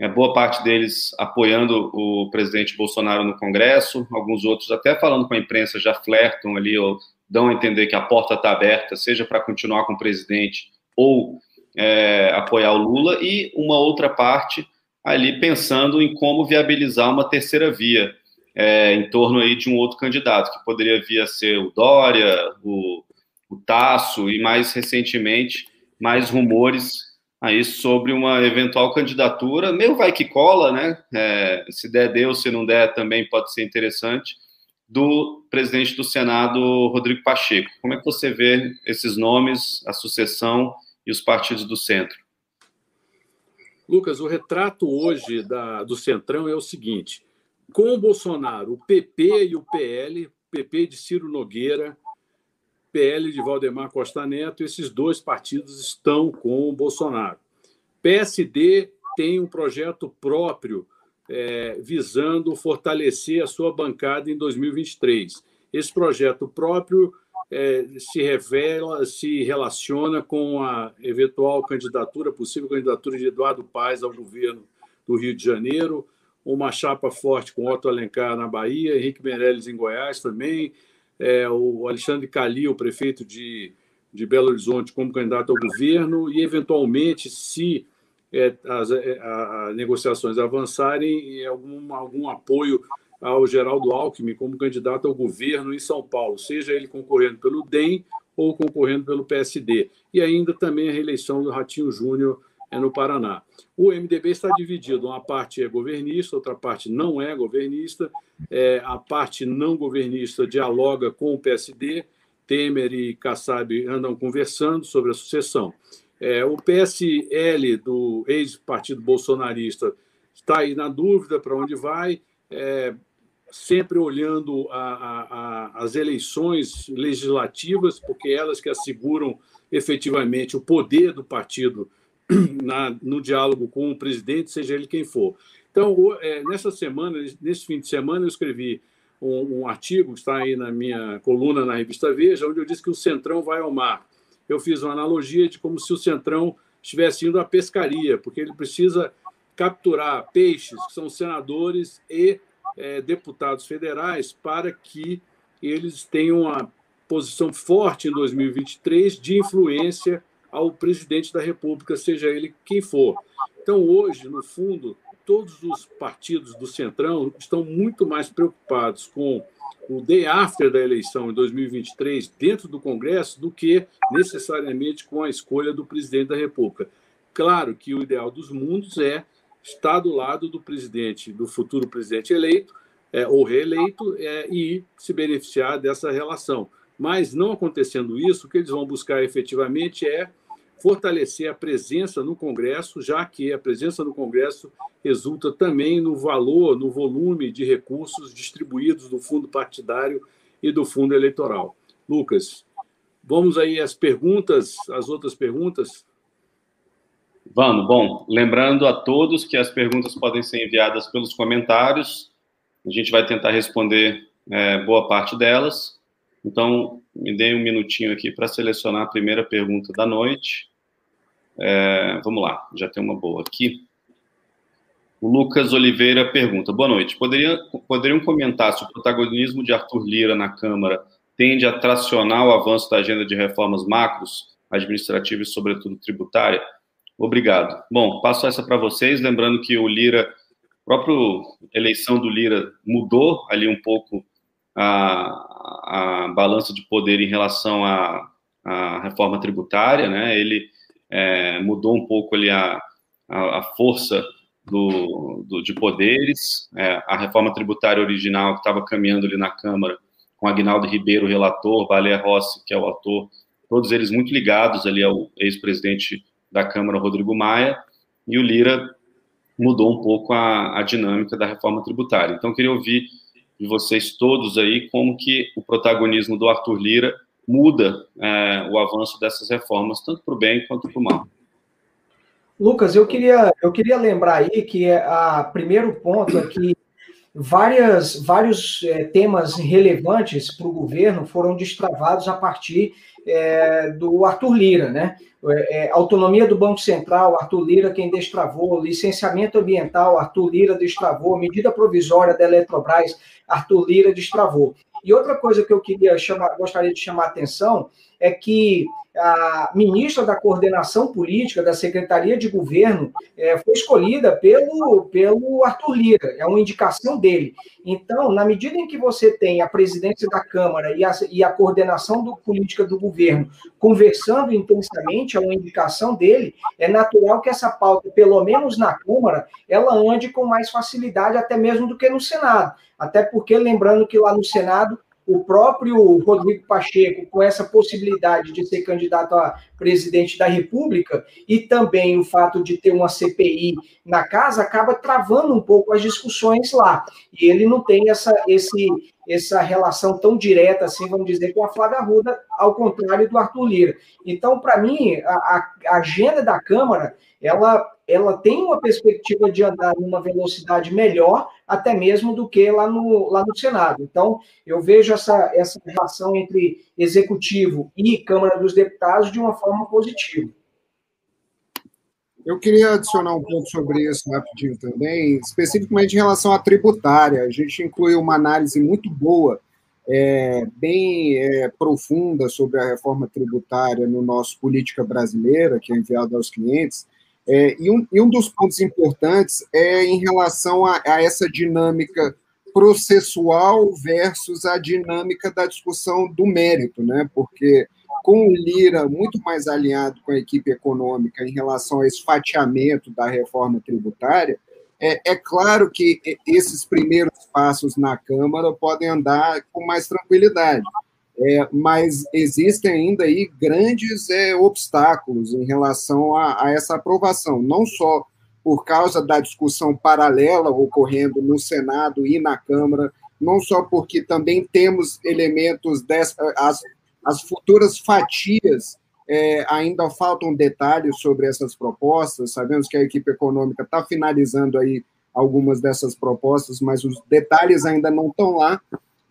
É, boa parte deles apoiando o presidente Bolsonaro no Congresso, alguns outros até falando com a imprensa já flertam ali ou dão a entender que a porta está aberta, seja para continuar com o presidente ou é, apoiar o Lula, e uma outra parte ali pensando em como viabilizar uma terceira via é, em torno aí de um outro candidato, que poderia vir a ser o Dória, o, o Tasso, e mais recentemente, mais rumores aí sobre uma eventual candidatura, meio vai que cola, né? É, se der, deu, se não der, também pode ser interessante, do presidente do Senado, Rodrigo Pacheco. Como é que você vê esses nomes, a sucessão e os partidos do centro? Lucas, o retrato hoje da, do Centrão é o seguinte: com o Bolsonaro, o PP e o PL, PP de Ciro Nogueira, PL de Valdemar Costa Neto, esses dois partidos estão com o Bolsonaro. PSD tem um projeto próprio é, visando fortalecer a sua bancada em 2023. Esse projeto próprio é, se revela, se relaciona com a eventual candidatura, possível candidatura de Eduardo Paes ao governo do Rio de Janeiro, uma chapa forte com Otto Alencar na Bahia, Henrique Meirelles em Goiás também, é, o Alexandre Calil, prefeito de, de Belo Horizonte, como candidato ao governo, e, eventualmente, se é, as é, a negociações avançarem, algum, algum apoio ao Geraldo Alckmin como candidato ao governo em São Paulo, seja ele concorrendo pelo DEM ou concorrendo pelo PSD. E ainda também a reeleição do Ratinho Júnior é no Paraná. O MDB está dividido, uma parte é governista, outra parte não é governista. É, a parte não governista dialoga com o PSD, Temer e Kassab andam conversando sobre a sucessão. É, o PSL, do ex-partido bolsonarista, está aí na dúvida para onde vai. É, sempre olhando a, a, a, as eleições legislativas, porque elas que asseguram efetivamente o poder do partido na, no diálogo com o presidente, seja ele quem for. Então, é, nessa semana, nesse fim de semana, eu escrevi um, um, artigo, que está aí na minha coluna na revista Veja, onde eu disse que o Centrão vai ao mar. Eu fiz uma analogia de como se o Centrão estivesse indo à pescaria, porque ele precisa capturar peixes, que são senadores e é, deputados federais para que eles tenham a posição forte em 2023 de influência ao presidente da República, seja ele quem for. Então, hoje, no fundo, todos os partidos do Centrão estão muito mais preocupados com o day after da eleição em 2023 dentro do Congresso do que necessariamente com a escolha do presidente da República. Claro que o ideal dos mundos é estar do lado do presidente, do futuro presidente eleito é, ou reeleito é, e se beneficiar dessa relação. Mas não acontecendo isso, o que eles vão buscar efetivamente é fortalecer a presença no Congresso, já que a presença no Congresso resulta também no valor, no volume de recursos distribuídos do fundo partidário e do fundo eleitoral. Lucas, vamos aí às perguntas, as outras perguntas. Vamos, bom, lembrando a todos que as perguntas podem ser enviadas pelos comentários, a gente vai tentar responder é, boa parte delas. Então, me dê um minutinho aqui para selecionar a primeira pergunta da noite. É, vamos lá, já tem uma boa aqui. O Lucas Oliveira pergunta: Boa noite. Poderia, poderiam comentar se o protagonismo de Arthur Lira na Câmara tende a tracionar o avanço da agenda de reformas macros, administrativas e, sobretudo, tributária? Obrigado. Bom, passo essa para vocês, lembrando que o Lira, a própria eleição do Lira mudou ali um pouco a, a balança de poder em relação à, à reforma tributária, né? Ele é, mudou um pouco ali a, a, a força do, do, de poderes. É, a reforma tributária original que estava caminhando ali na Câmara, com Agnaldo Ribeiro, relator, Valer Rossi, que é o autor, todos eles muito ligados ali ao ex-presidente da Câmara, Rodrigo Maia, e o Lira mudou um pouco a, a dinâmica da reforma tributária. Então, queria ouvir de vocês todos aí como que o protagonismo do Arthur Lira muda é, o avanço dessas reformas, tanto para o bem quanto para o mal. Lucas, eu queria, eu queria lembrar aí que a primeiro ponto é que várias, vários é, temas relevantes para o governo foram destravados a partir é, do Arthur Lira, né? É, é, autonomia do Banco Central, Arthur Lira quem destravou, licenciamento ambiental, Arthur Lira destravou, medida provisória da Eletrobras, Arthur Lira destravou. E outra coisa que eu queria chamar, gostaria de chamar a atenção é que a ministra da Coordenação Política da Secretaria de Governo é, foi escolhida pelo, pelo Arthur Lira, é uma indicação dele. Então, na medida em que você tem a presidência da Câmara e a, e a coordenação do, política do governo conversando intensamente, é uma indicação dele, é natural que essa pauta, pelo menos na Câmara, ela ande com mais facilidade até mesmo do que no Senado. Até porque, lembrando que lá no Senado, o próprio Rodrigo Pacheco, com essa possibilidade de ser candidato a presidente da República, e também o fato de ter uma CPI na casa, acaba travando um pouco as discussões lá. E ele não tem essa, esse, essa relação tão direta, assim, vamos dizer, com a Flávia Arruda, ao contrário do Arthur Lira. Então, para mim, a, a agenda da Câmara, ela ela tem uma perspectiva de andar numa velocidade melhor, até mesmo do que lá no, lá no Senado. Então, eu vejo essa, essa relação entre executivo e Câmara dos Deputados de uma forma positiva. Eu queria adicionar um ponto sobre isso rapidinho também, especificamente em relação à tributária. A gente incluiu uma análise muito boa, é, bem é, profunda sobre a reforma tributária no nosso Política Brasileira, que é enviado aos clientes, é, e, um, e, um, dos pontos importantes é em relação a, a, essa dinâmica processual versus a dinâmica da discussão do mérito, né? Porque com o Lira muito mais alinhado com a equipe econômica em relação a esse fatiamento da reforma tributária, é, é claro que esses primeiros passos na Câmara podem andar com mais tranquilidade. É, mas existem ainda aí grandes é, obstáculos em relação a, a, essa aprovação, não só por causa da discussão paralela ocorrendo no Senado e na Câmara, não só porque também temos elementos dessas, as, as futuras fatias é, ainda faltam detalhes sobre essas propostas, sabemos que a equipe econômica está finalizando aí algumas dessas propostas, mas os detalhes ainda não estão lá,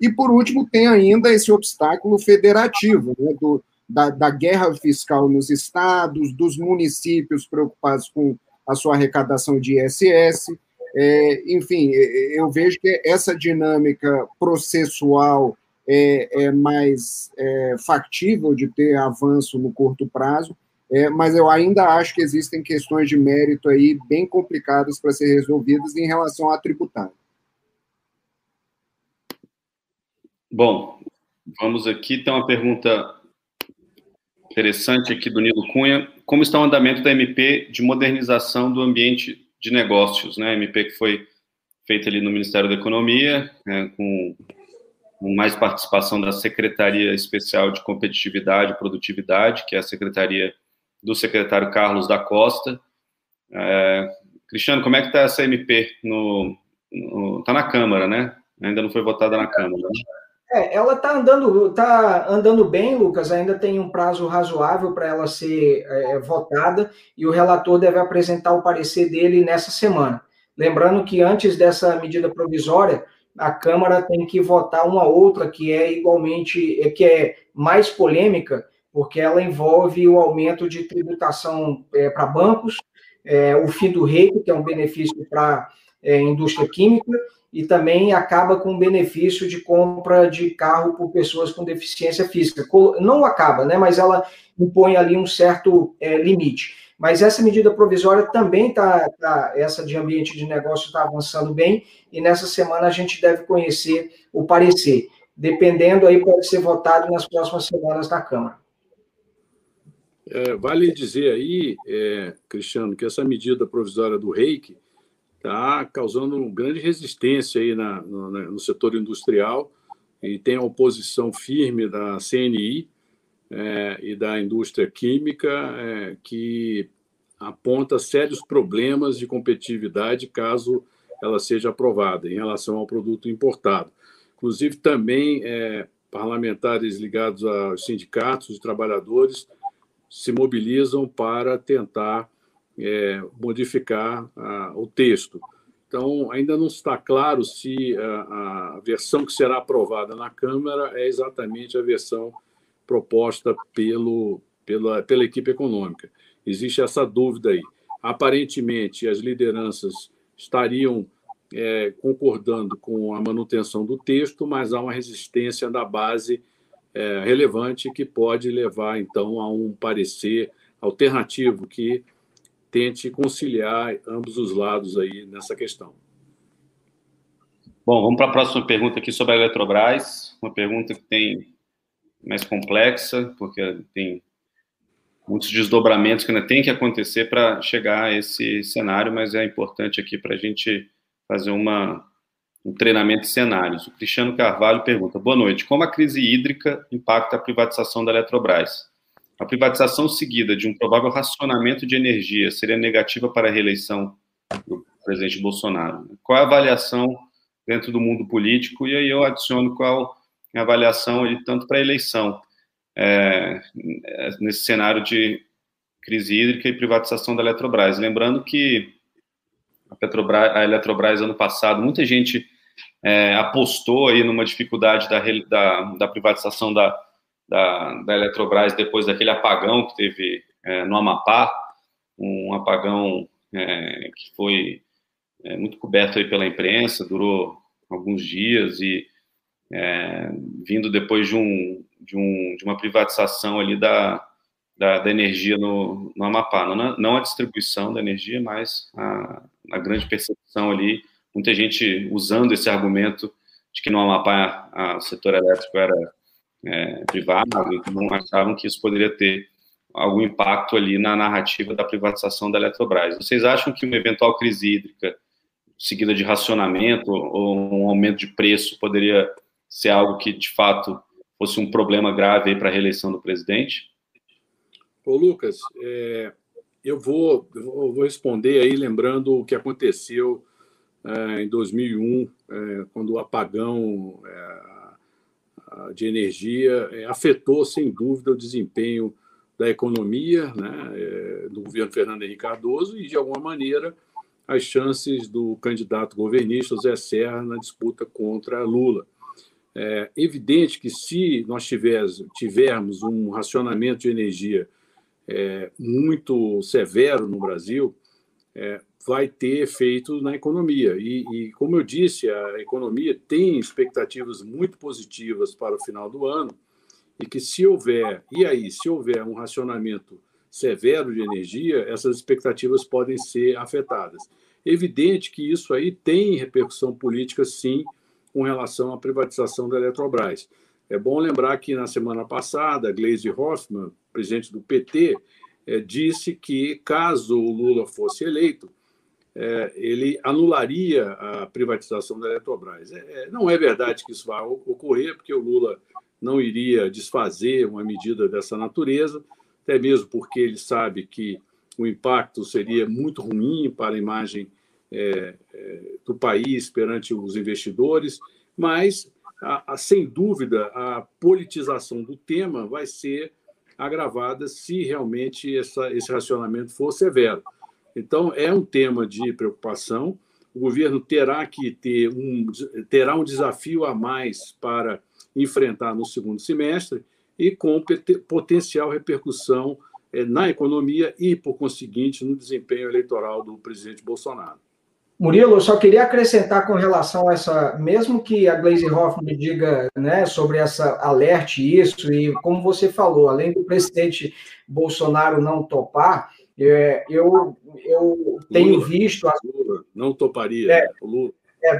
e, por último, tem ainda esse obstáculo federativo, né, do, da, da, guerra fiscal nos estados, dos municípios preocupados com a sua arrecadação de ISS. É, enfim, eu vejo que essa dinâmica processual é, é mais é, factível de ter avanço no curto prazo, é, mas eu ainda acho que existem questões de mérito aí bem complicadas para ser resolvidas em relação à tributária. Bom, vamos aqui. Tem uma pergunta interessante aqui do Nilo Cunha. Como está o andamento da MP de modernização do ambiente de negócios, né? MP que foi feita ali no Ministério da Economia, né, com, com mais participação da Secretaria Especial de Competitividade e Produtividade, que é a secretaria do secretário Carlos da Costa. É, Cristiano, como é que está essa MP? Está na Câmara, né? Ainda não foi votada na Câmara. Né? É, ela está andando, tá andando bem, Lucas. Ainda tem um prazo razoável para ela ser é, votada e o relator deve apresentar o parecer dele nessa semana. Lembrando que antes dessa medida provisória, a Câmara tem que votar uma outra que é igualmente, é, que é mais polêmica, porque ela envolve o aumento de tributação é, para bancos, é, o fim do REIC, que é um benefício para é, indústria química, e também acaba com o benefício de compra de carro por pessoas com deficiência física. Não acaba, né, mas ela impõe ali um certo é, limite. Mas essa medida provisória também está, tá, essa de ambiente de negócio está avançando bem, e nessa semana a gente deve conhecer o parecer. Dependendo aí, pode ser votado nas próximas semanas na Câmara. É, vale dizer aí, é, Cristiano, que essa medida provisória do reiki está causando grande resistência aí na, no, no, setor industrial e tem a oposição firme da CNI é, e da indústria química é, que aponta sérios problemas de competitividade caso ela seja aprovada em relação ao produto importado. Inclusive, também é, parlamentares ligados aos sindicatos, os trabalhadores, se mobilizam para tentar é, modificar a, o texto. Então, ainda não está claro se a, a, versão que será aprovada na Câmara é exatamente a versão proposta pelo, pela, pela equipe econômica. Existe essa dúvida aí. Aparentemente, as lideranças estariam é, concordando com a manutenção do texto, mas há uma resistência da base é, relevante que pode levar, então, a um parecer alternativo que tente conciliar ambos os lados aí nessa questão. Bom, vamos para a próxima pergunta aqui sobre a Eletrobras, uma pergunta que tem mais complexa, porque tem muitos desdobramentos que ainda tem que acontecer para chegar a esse cenário, mas é importante aqui para a gente fazer uma, um treinamento de cenários. O Cristiano Carvalho pergunta: Boa noite. Como a crise hídrica impacta a privatização da Eletrobras? A privatização seguida de um provável racionamento de energia seria negativa para a reeleição do presidente Bolsonaro? Qual é a avaliação dentro do mundo político? E aí eu adiciono qual a avaliação ali, tanto para a eleição, é, nesse cenário de crise hídrica e privatização da Eletrobras. Lembrando que a, Petrobras, a Eletrobras, ano passado, muita gente é, apostou aí numa dificuldade da, da, da privatização da da, da Eletrobras depois daquele apagão que teve é, no Amapá, um apagão é, que foi é, muito coberto aí pela imprensa, durou alguns dias e é, vindo depois de, um, de, um, de uma privatização ali da, da, da energia no, no Amapá. Não, não, a distribuição da energia, mas a, a grande percepção ali, muita gente usando esse argumento de que no Amapá a, o setor elétrico era é, privado, então achavam que isso poderia ter algum impacto ali na narrativa da privatização da Eletrobras. Vocês acham que uma eventual crise hídrica seguida de racionamento ou um aumento de preço poderia ser algo que, de fato, fosse um problema grave para a reeleição do presidente? Ô, Lucas, é, eu, vou, eu vou responder aí lembrando o que aconteceu é, em 2001, é, quando o apagão é, de energia é, afetou, sem dúvida, o desempenho da economia né, é, do governo Fernando Henrique Cardoso e, de alguma maneira, as chances do candidato governista José Serra na disputa contra Lula. É evidente que, se nós tivermos, um racionamento de energia é, muito severo no Brasil, é, vai ter efeito na economia. E, e, como eu disse, a economia tem expectativas muito positivas para o final do ano e que se houver, e aí, se houver um racionamento severo de energia, essas expectativas podem ser afetadas. Evidente que isso aí tem repercussão política, sim, com relação à privatização da Eletrobras. É bom lembrar que na semana passada, Gleisi Hoffmann, presidente do PT, é, disse que caso o Lula fosse eleito, é, ele anularia a privatização da Eletrobras. É, é, não é verdade que isso vai ocorrer, porque o Lula não iria desfazer uma medida dessa natureza, até mesmo porque ele sabe que o impacto seria muito ruim para a imagem é, é, do país perante os investidores, mas, a, a, sem dúvida, a politização do tema vai ser agravada se realmente essa, esse racionamento for severo. Então, é um tema de preocupação. O governo terá que ter um, terá um desafio a mais para enfrentar no segundo semestre e com potencial repercussão eh, na economia e, por conseguinte, no desempenho eleitoral do presidente Bolsonaro. Murilo, eu só queria acrescentar com relação a essa, mesmo que a Glaze Hoffman diga né, sobre essa alerte isso, e como você falou, além do presidente Bolsonaro não topar, é, eu, eu tenho Lula, visto. As... Lula, não toparia, é, Lula. É,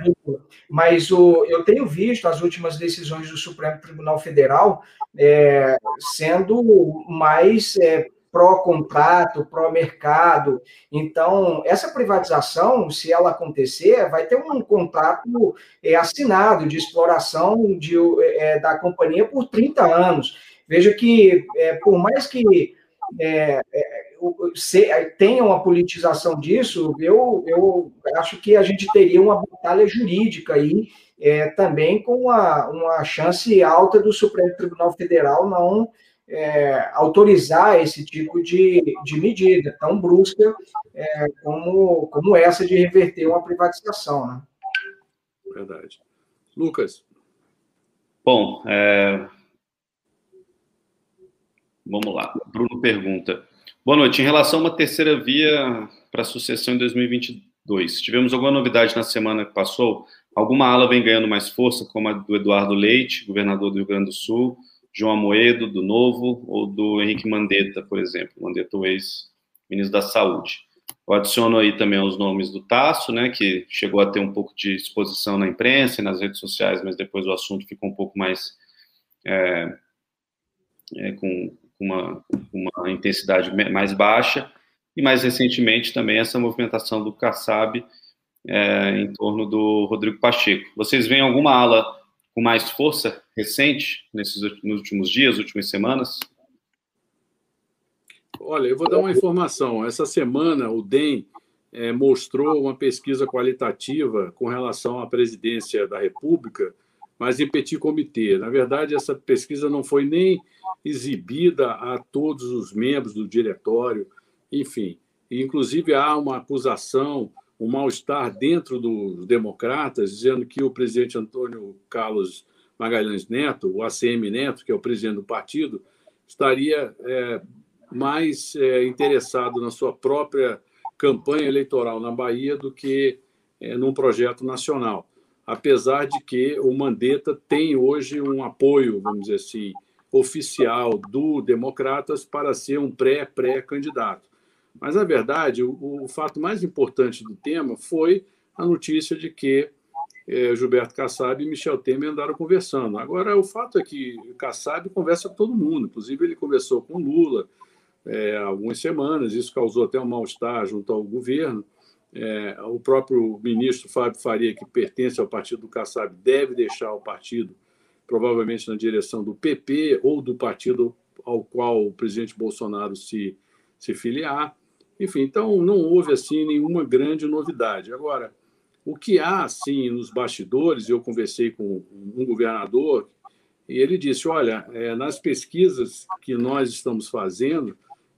mas o, eu tenho visto as últimas decisões do Supremo Tribunal Federal é, sendo mais é, pró-contrato, pró-mercado. Então, essa privatização, se ela acontecer, vai ter um contrato é, assinado de exploração de, é, da companhia por 30 anos. Veja que, é, por mais que é, é, se, tenha uma politização disso, eu, eu acho que a gente teria uma batalha jurídica aí, é, também com uma, uma chance alta do Supremo Tribunal Federal não é, autorizar esse tipo de, de medida tão brusca é, como, como essa de reverter uma privatização. Né? Verdade. Lucas. Bom, é... vamos lá. Bruno pergunta. Boa noite. Em relação a uma terceira via para a sucessão em 2022, tivemos alguma novidade na semana que passou? Alguma ala vem ganhando mais força, como a do Eduardo Leite, governador do Rio Grande do Sul, João Amoedo, do Novo, ou do Henrique Mandetta, por exemplo, Mandetta, o ex-ministro da Saúde. Eu adiciono aí também os nomes do Tasso, né, que chegou a ter um pouco de exposição na imprensa e nas redes sociais, mas depois o assunto ficou um pouco mais é, é, com uma, uma intensidade mais baixa, e mais recentemente também essa movimentação do Kassab é, em torno do Rodrigo Pacheco. Vocês veem alguma ala com mais força recente nesses nos últimos dias, últimas semanas? Olha, eu vou dar uma informação. Essa semana, o DEM é, mostrou uma pesquisa qualitativa com relação à presidência da República, mas em petit comitê. Na verdade, essa pesquisa não foi nem exibida a todos os membros do diretório, enfim. Inclusive, há uma acusação um mal-estar dentro dos democratas, dizendo que o presidente Antônio Carlos Magalhães Neto, o ACM Neto, que é o presidente do partido, estaria é, mais é, interessado na sua própria campanha eleitoral na Bahia do que é, num projeto nacional. Apesar de que o Mandetta tem hoje um apoio, vamos dizer assim, oficial do Democratas para ser um pré-pré-candidato. Mas, na verdade, o, o, fato mais importante do tema foi a notícia de que é, Gilberto Kassab e Michel Temer andaram conversando. Agora, o fato é que Kassab conversa com todo mundo, inclusive ele conversou com Lula é, algumas semanas, isso causou até um mal-estar junto ao governo. É, o próprio ministro Fábio Faria, que pertence ao partido do Kassab, deve deixar o partido, provavelmente na direção do PP ou do partido ao qual o presidente Bolsonaro se, se filiar. Enfim, então não houve assim nenhuma grande novidade. Agora, o que há assim nos bastidores, eu conversei com um governador e ele disse: olha, é, nas pesquisas que nós estamos fazendo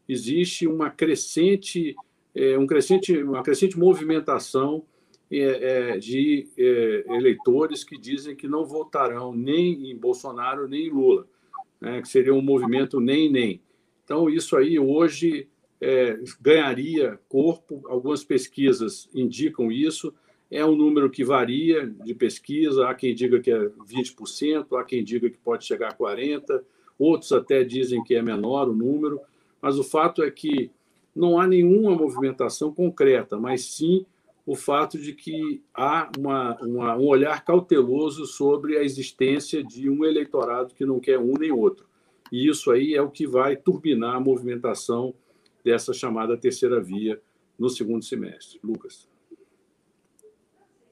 existe uma crescente, é, um crescente, uma crescente movimentação é, é de é, eleitores que dizem que não votarão nem em Bolsonaro nem em Lula, né, que seria um movimento nem nem. Então isso aí hoje é, ganharia corpo. Algumas pesquisas indicam isso. É um número que varia de pesquisa. Há quem diga que é 20%, há quem diga que pode chegar a 40%, outros até dizem que é menor o número. Mas o fato é que não há nenhuma movimentação concreta, mas sim o fato de que há uma, uma, um olhar cauteloso sobre a existência de um eleitorado que não quer um nem outro. E isso aí é o que vai turbinar a movimentação dessa chamada terceira via no segundo semestre. Lucas.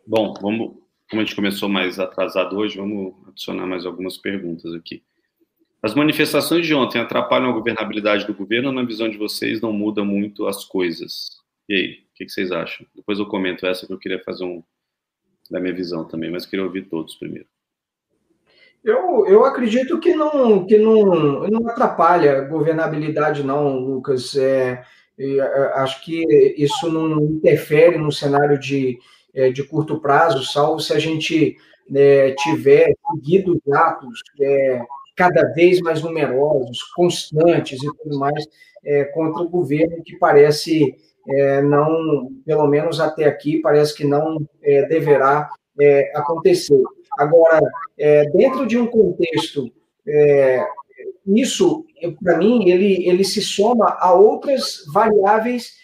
Bom, vamos, como a gente começou mais atrasado hoje, vamos adicionar mais algumas perguntas aqui. As manifestações de ontem atrapalham a governabilidade do governo ou, na visão de vocês, não muda muito as coisas? E aí, o que, vocês acham? Depois eu comento essa que eu queria fazer um da minha visão também, mas queria ouvir todos primeiro. Eu, eu acredito que não, que não, não atrapalha a governabilidade, não, Lucas. É, acho que isso não interfere no cenário de, é, de curto prazo, salvo se a gente é, tiver seguido atos é, cada vez mais numerosos, constantes e tudo mais é, contra o governo, que parece é, não, pelo menos até aqui, parece que não é, deverá é, acontecer. Agora, é, dentro de um contexto, é, isso, para mim, ele, ele se soma a outras variáveis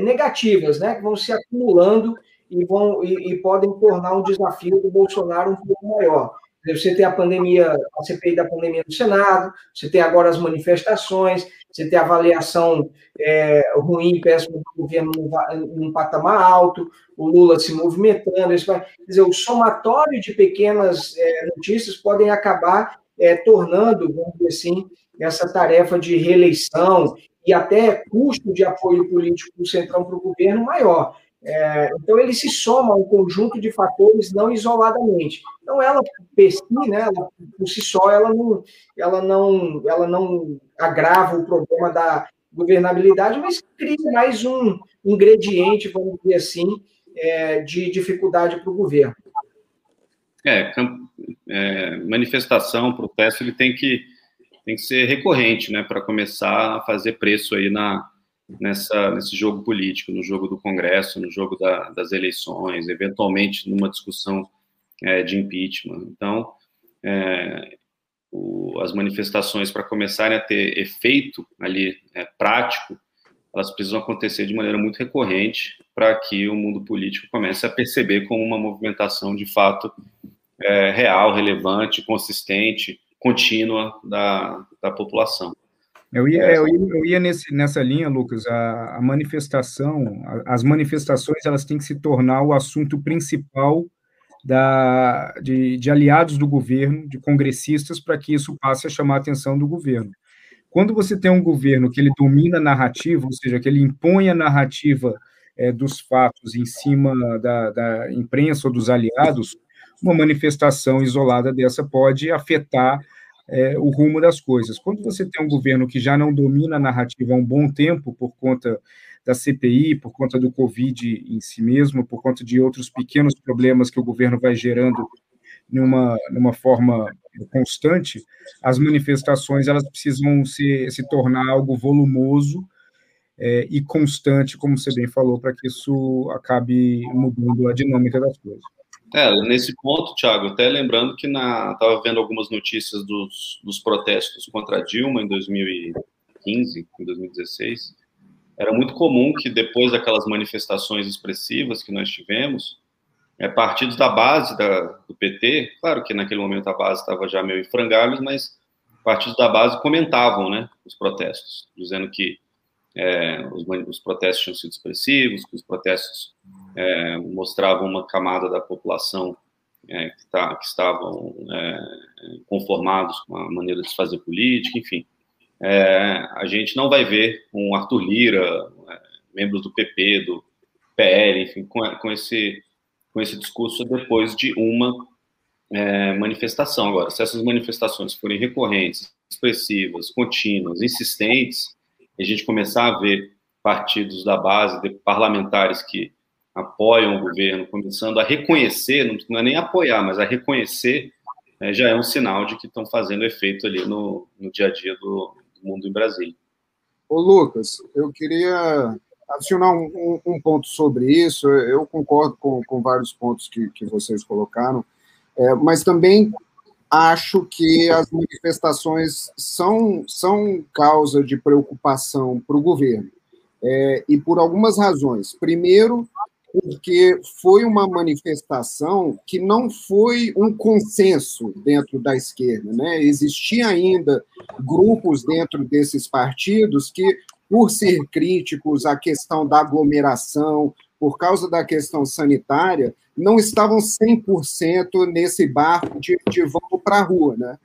negativas, né, que vão se acumulando e, vão, e, e podem tornar um desafio do Bolsonaro um pouco maior. Você tem a pandemia, a CPI da pandemia no Senado, você tem agora as manifestações, você tem a avaliação é, ruim, péssima do governo num, patamar alto, o Lula se movimentando, isso vai, quer dizer, o somatório de pequenas é, notícias podem acabar é, tornando, vamos dizer assim, essa tarefa de reeleição e até custo de apoio político do Centrão para o governo maior. É, então, ele se soma a um conjunto de fatores, não isoladamente. Então, ela, per si, né, ela, por si só, ela não, ela, não, ela não agrava o problema da governabilidade, mas cria mais um ingrediente, vamos dizer assim, é, de dificuldade para o governo. É, é, manifestação, protesto, ele tem que, tem que ser recorrente, né, para começar a fazer preço aí na, nessa, nesse jogo político, no jogo do Congresso, no jogo da, das eleições, eventualmente numa discussão é, de impeachment. Então, é, o, as manifestações, para começarem a ter efeito ali é, prático, elas precisam acontecer de maneira muito recorrente para que o mundo político comece a perceber como uma movimentação de fato é, real, relevante, consistente, contínua da, da população. Eu ia, eu ia, eu ia nesse, nessa linha, Lucas, a, a manifestação, a, as manifestações elas têm que se tornar o assunto principal da, de, de aliados do governo, de congressistas, para que isso passe a chamar a atenção do governo. Quando você tem um governo que ele domina a narrativa, ou seja, que ele impõe a narrativa é, dos fatos em cima da, da imprensa ou dos aliados, uma manifestação isolada dessa pode afetar é, o rumo das coisas. Quando você tem um governo que já não domina a narrativa há um bom tempo por conta da CPI, por conta do Covid em si mesmo, por conta de outros pequenos problemas que o governo vai gerando numa, numa forma constante, as manifestações elas precisam se, se tornar algo volumoso é, e constante, como você bem falou, para que isso acabe mudando a dinâmica das coisas. É, nesse ponto, Thiago, até lembrando que estava vendo algumas notícias dos, dos protestos contra Dilma em 2015, em 2016. Era muito comum que depois daquelas manifestações expressivas que nós tivemos, é, partidos da base da, do PT, claro que naquele momento a base estava já meio frangalhos, mas partidos da base comentavam né, os protestos, dizendo que é, os, os, protestos tinham sido expressivos, que os protestos é, mostravam uma camada da população é, que, tá, que, estavam é, conformados com a maneira de se fazer política, enfim. É, a gente não vai ver um Arthur Lira, é, membros do PP, do PL, enfim, com, com, esse, com esse discurso depois de uma manifestação. Agora, se essas manifestações forem recorrentes, expressivas, contínuas, insistentes, a gente começar a ver partidos da base, de parlamentares que apoiam o governo, começando a reconhecer, não é nem apoiar, mas a reconhecer, né, já é um sinal de que estão fazendo efeito ali no, no dia a dia do mundo em Brasília. ô, Lucas, eu queria adicionar um, um, um, ponto sobre isso. Eu concordo com, com vários pontos que, que vocês colocaram, é, mas também acho que as manifestações são, são causa de preocupação para o governo. É, e por algumas razões. Primeiro, porque foi uma manifestação que não foi um consenso dentro da esquerda. Né? Existia ainda grupos dentro desses partidos que, por ser críticos à questão da aglomeração, por causa da questão sanitária, não estavam 100% nesse barco de, de vamos para a rua. Né?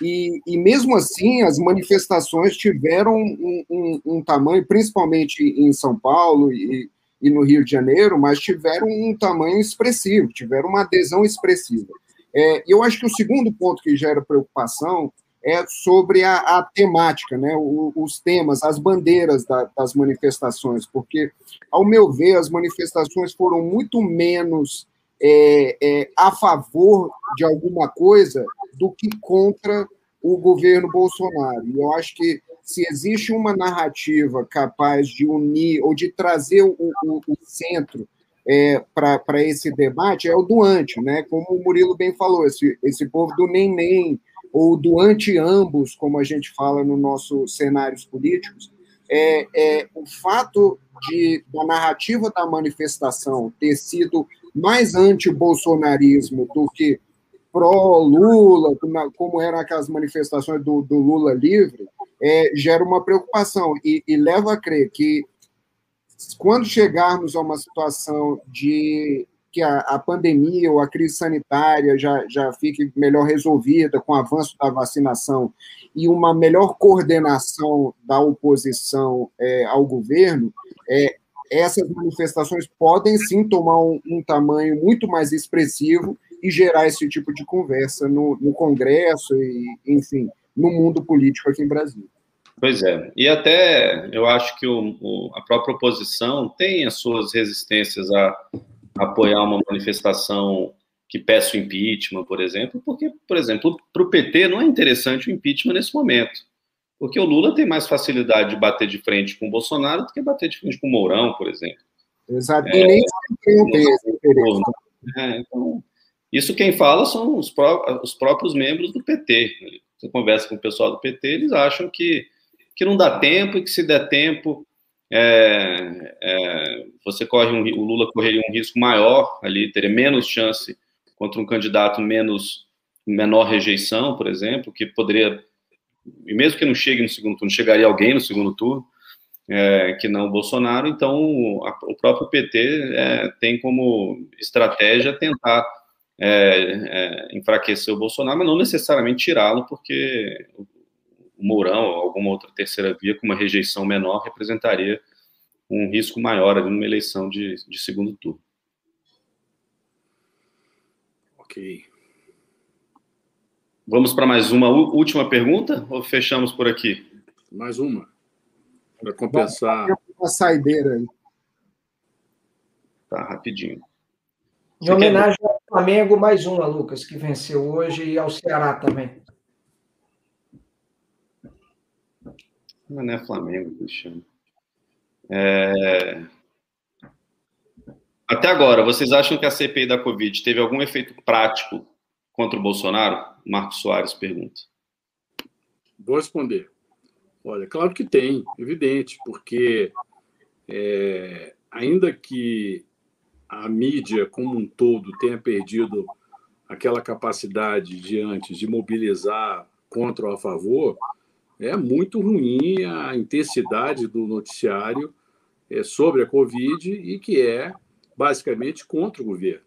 E, e, mesmo assim, as manifestações tiveram um, um, um tamanho, principalmente em São Paulo e, e no Rio de Janeiro, mas tiveram um tamanho expressivo, tiveram uma adesão expressiva. É, eu acho que o segundo ponto que gera preocupação é sobre a, a temática, né, o, os temas, as bandeiras da, das manifestações, porque, ao meu ver, as manifestações foram muito menos é, é, a favor de alguma coisa do que contra o governo Bolsonaro. E eu acho que se existe uma narrativa capaz de unir ou de trazer o, o, o centro é, para esse debate, é o do anti, né? Como o Murilo bem falou, esse, esse povo do nem-nem, ou do anti-ambos, como a gente fala nos nossos cenários políticos, é, é o fato de da narrativa da manifestação ter sido mais anti-bolsonarismo do que pró-Lula, como eram aquelas manifestações do, do Lula livre, é, gera uma preocupação e, e leva a crer que quando chegarmos a uma situação de que a, a, pandemia ou a crise sanitária já, já fique melhor resolvida com o avanço da vacinação e uma melhor coordenação da oposição é, ao governo, é, essas manifestações podem sim tomar um, um, tamanho muito mais expressivo e gerar esse tipo de conversa no, no Congresso e, enfim, no mundo político aqui em Brasília. Pois é, e até eu acho que o, o, a própria oposição tem as suas resistências a, a apoiar uma manifestação que peça o impeachment, por exemplo, porque, por exemplo, para o PT não é interessante o impeachment nesse momento, porque o Lula tem mais facilidade de bater de frente com o Bolsonaro do que bater de frente com o Mourão, por exemplo. Exato, é, e nem sempre tem é, então, isso quem fala são os, pró os próprios membros do PT. Você conversa com o pessoal do PT, eles acham que, que não dá tempo e que se der tempo, é, é, você corre um, o Lula correria um risco maior ali, teria menos chance contra um candidato menos menor rejeição, por exemplo, que poderia, e mesmo que não chegue no segundo turno, chegaria alguém no segundo turno, é, que não o Bolsonaro, então a, o próprio PT é, tem como estratégia tentar é, é, enfraquecer o Bolsonaro, mas não necessariamente tirá-lo, porque o Mourão ou alguma outra terceira via com uma rejeição menor representaria um risco maior ali numa eleição de, de segundo turno. Ok. Vamos para mais uma última pergunta ou fechamos por aqui? Mais uma. Para compensar. Uma saideira aí. Tá, rapidinho. Em homenagem Flamengo, mais uma, Lucas, que venceu hoje, e ao Ceará também. Não é Flamengo, Cristiano. É... Até agora, vocês acham que a CPI da Covid teve algum efeito prático contra o Bolsonaro? Marcos Soares pergunta. Vou responder. Olha, claro que tem, evidente, porque é, ainda que a mídia como um todo tenha perdido aquela capacidade de antes de mobilizar contra ou a favor, é muito ruim a intensidade do noticiário é, sobre a Covid e que é basicamente contra o governo.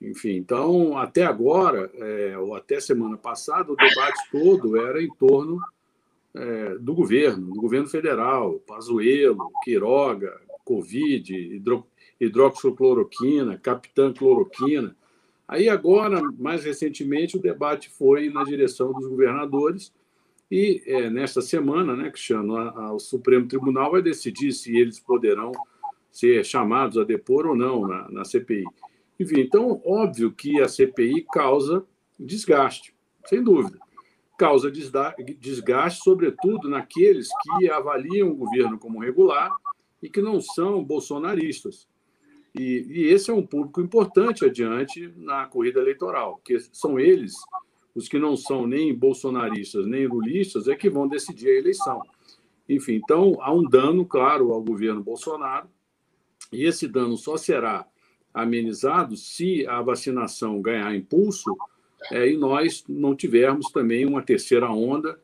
Enfim, então, até agora, é, ou até semana passada, o debate todo era em torno é, do governo, do governo federal, Pazuello, Quiroga, Covid, hidro, hidroxicloroquina, capitã cloroquina. Aí agora, mais recentemente, o debate foi na direção dos governadores e é, nesta semana, né, Cristiano, a, a, o Supremo Tribunal vai decidir se eles poderão ser chamados a depor ou não na, na CPI. Enfim, então, óbvio que a CPI causa desgaste, sem dúvida. causa desgaste, sobretudo naqueles que avaliam o governo como regular e que não são bolsonaristas. E, e, esse é um público importante adiante na corrida eleitoral, porque são eles, os que não são nem bolsonaristas nem lulistas, é que vão decidir a eleição. Enfim, então há um dano, claro, ao governo Bolsonaro, e esse dano só será amenizado se a vacinação ganhar impulso é, e nós não tivermos também uma terceira onda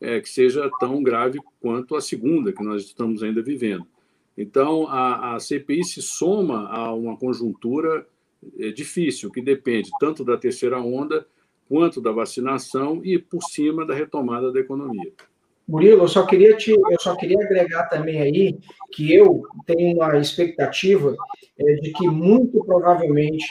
é, que seja tão grave quanto a segunda que nós estamos ainda vivendo. Então, a, a CPI se soma a uma conjuntura é, difícil, que depende tanto da terceira onda quanto da vacinação e, por cima, da retomada da economia. Murilo, eu só queria te, eu só queria agregar também aí que eu tenho uma expectativa é, de que muito provavelmente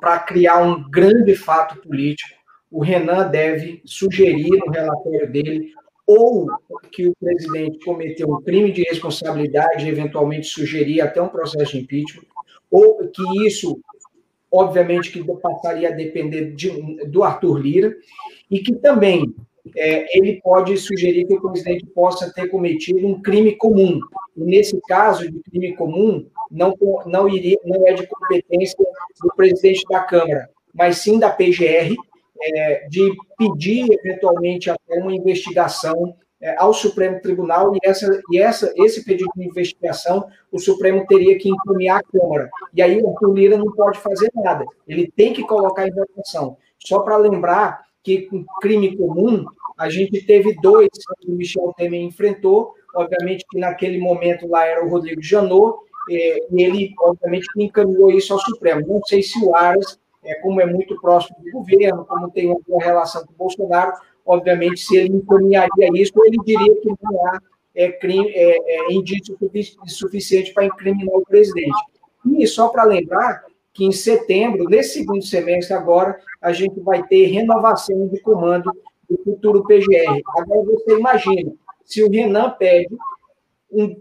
para criar um grande fato político, o Renan deve sugerir no relatório dele ou que o presidente cometeu um crime de responsabilidade, eventualmente sugerir até um processo de impeachment, ou que isso, obviamente, que passaria a depender de, do Arthur Lira, e que também é, ele pode sugerir que o presidente possa ter cometido um crime comum. E nesse caso de crime comum, não, não, iria, não é de competência do presidente da Câmara, mas sim da PGR, é, de pedir eventualmente até uma investigação é, ao Supremo Tribunal e, essa, e essa, esse pedido de investigação o Supremo teria que encaminhar à Câmara. E aí o Arthur Lira não pode fazer nada, ele tem que colocar em votação. Só para lembrar que com crime comum, a gente teve dois que o Michel Temer enfrentou, obviamente que naquele momento lá era o Rodrigo Janot, é, e ele, obviamente, encaminhou isso ao Supremo. Não sei se o Aras, é, como é muito próximo do governo, como tem uma boa relação com o Bolsonaro, obviamente, se ele encaminharia isso, ele diria que não há é, crime, é, é, indício suficiente para incriminar o presidente. E só para lembrar que em setembro, nesse segundo semestre agora, a gente vai ter renovação de comando do futuro PGR. Agora você imagina, se o Renan pede um,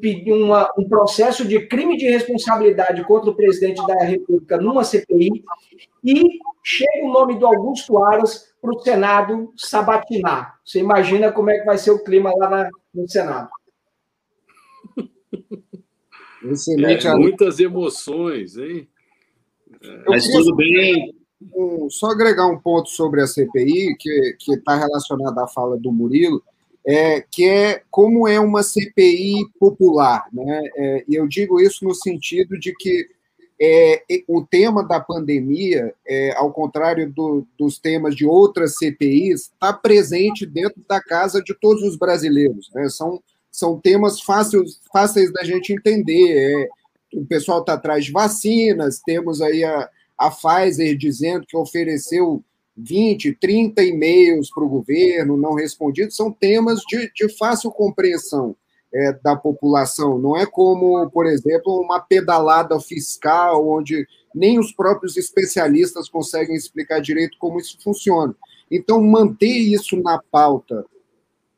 uma, um processo de crime de responsabilidade contra o presidente da República numa CPI e chega o nome do Augusto Aras para o Senado sabatinar. Você imagina como é que vai ser o clima lá na, no Senado. Excelente. É, muitas emoções, hein? Mas tudo bem. Um, só agregar um ponto sobre a CPI, que está relacionado à fala do Murilo, é, que é como é uma CPI popular. Né? É, eu digo isso no sentido de que é, o tema da pandemia, é, ao contrário do, dos temas de outras CPIs, está presente dentro da casa de todos os brasileiros. Né? São, são temas fáceis, fáceis da gente entender. É, o pessoal está atrás de vacinas, temos aí a, a Pfizer dizendo que ofereceu 20, 30 e-mails para o governo não respondidos, são temas de, de fácil compreensão é, da população. Não é como, por exemplo, uma pedalada fiscal, onde nem os próprios especialistas conseguem explicar direito como isso funciona. Então, manter isso na pauta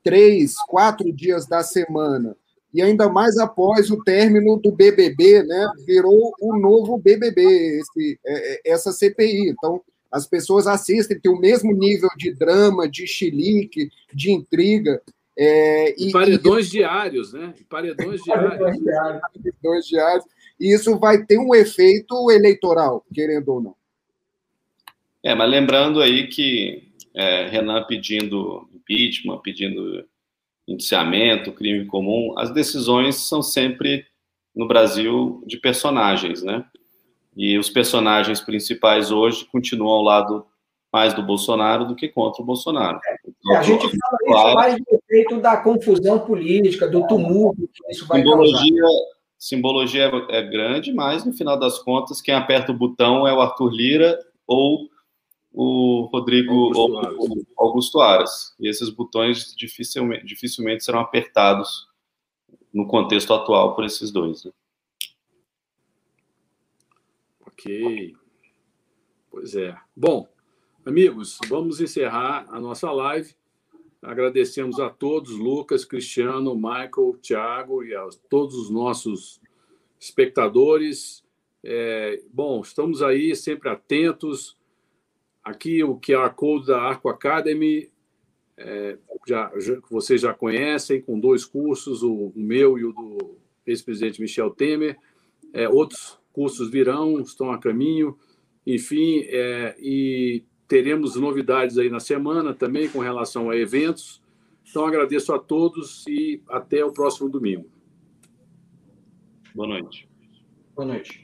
três, quatro dias da semana, e ainda mais após o término do BBB, né, virou o novo BBB, esse, é, é, essa CPI. Então, as pessoas assistem, tem o mesmo nível de drama, de chilique, de intriga. É, e, paredões e... diários, né? Paredões diários. paredões diários. E isso vai ter um efeito eleitoral, querendo ou não. É, mas lembrando aí que é, Renan pedindo impeachment, pedindo indiciamento, crime comum, as decisões são sempre no Brasil de personagens, né? E os personagens principais hoje continuam ao lado mais do Bolsonaro do que contra o Bolsonaro. Então, a gente fala claro, isso mais do efeito da confusão política, do tumulto que isso vai simbologia, causar. Simbologia é grande, mas no final das contas, quem aperta o botão é o Arthur Lira ou o Rodrigo Augusto Aras. Ou, Augusto Aras. E esses botões dificilmente, dificilmente serão apertados no contexto atual por esses dois. Né? Ok. Pois é. Bom, amigos, vamos encerrar a nossa live. Agradecemos a todos, Lucas, Cristiano, Michael, Thiago e a todos os nossos espectadores. É, bom, estamos aí sempre atentos. Aqui o QR Code da Arco Academy é, já, já, vocês já conhecem, com dois cursos, o, o meu e o do ex-presidente Michel Temer. É, outros cursos virão, estão a caminho, enfim, é, e teremos novidades aí na semana também com relação a eventos. Então, agradeço a todos e até o próximo domingo. Boa noite. Boa noite.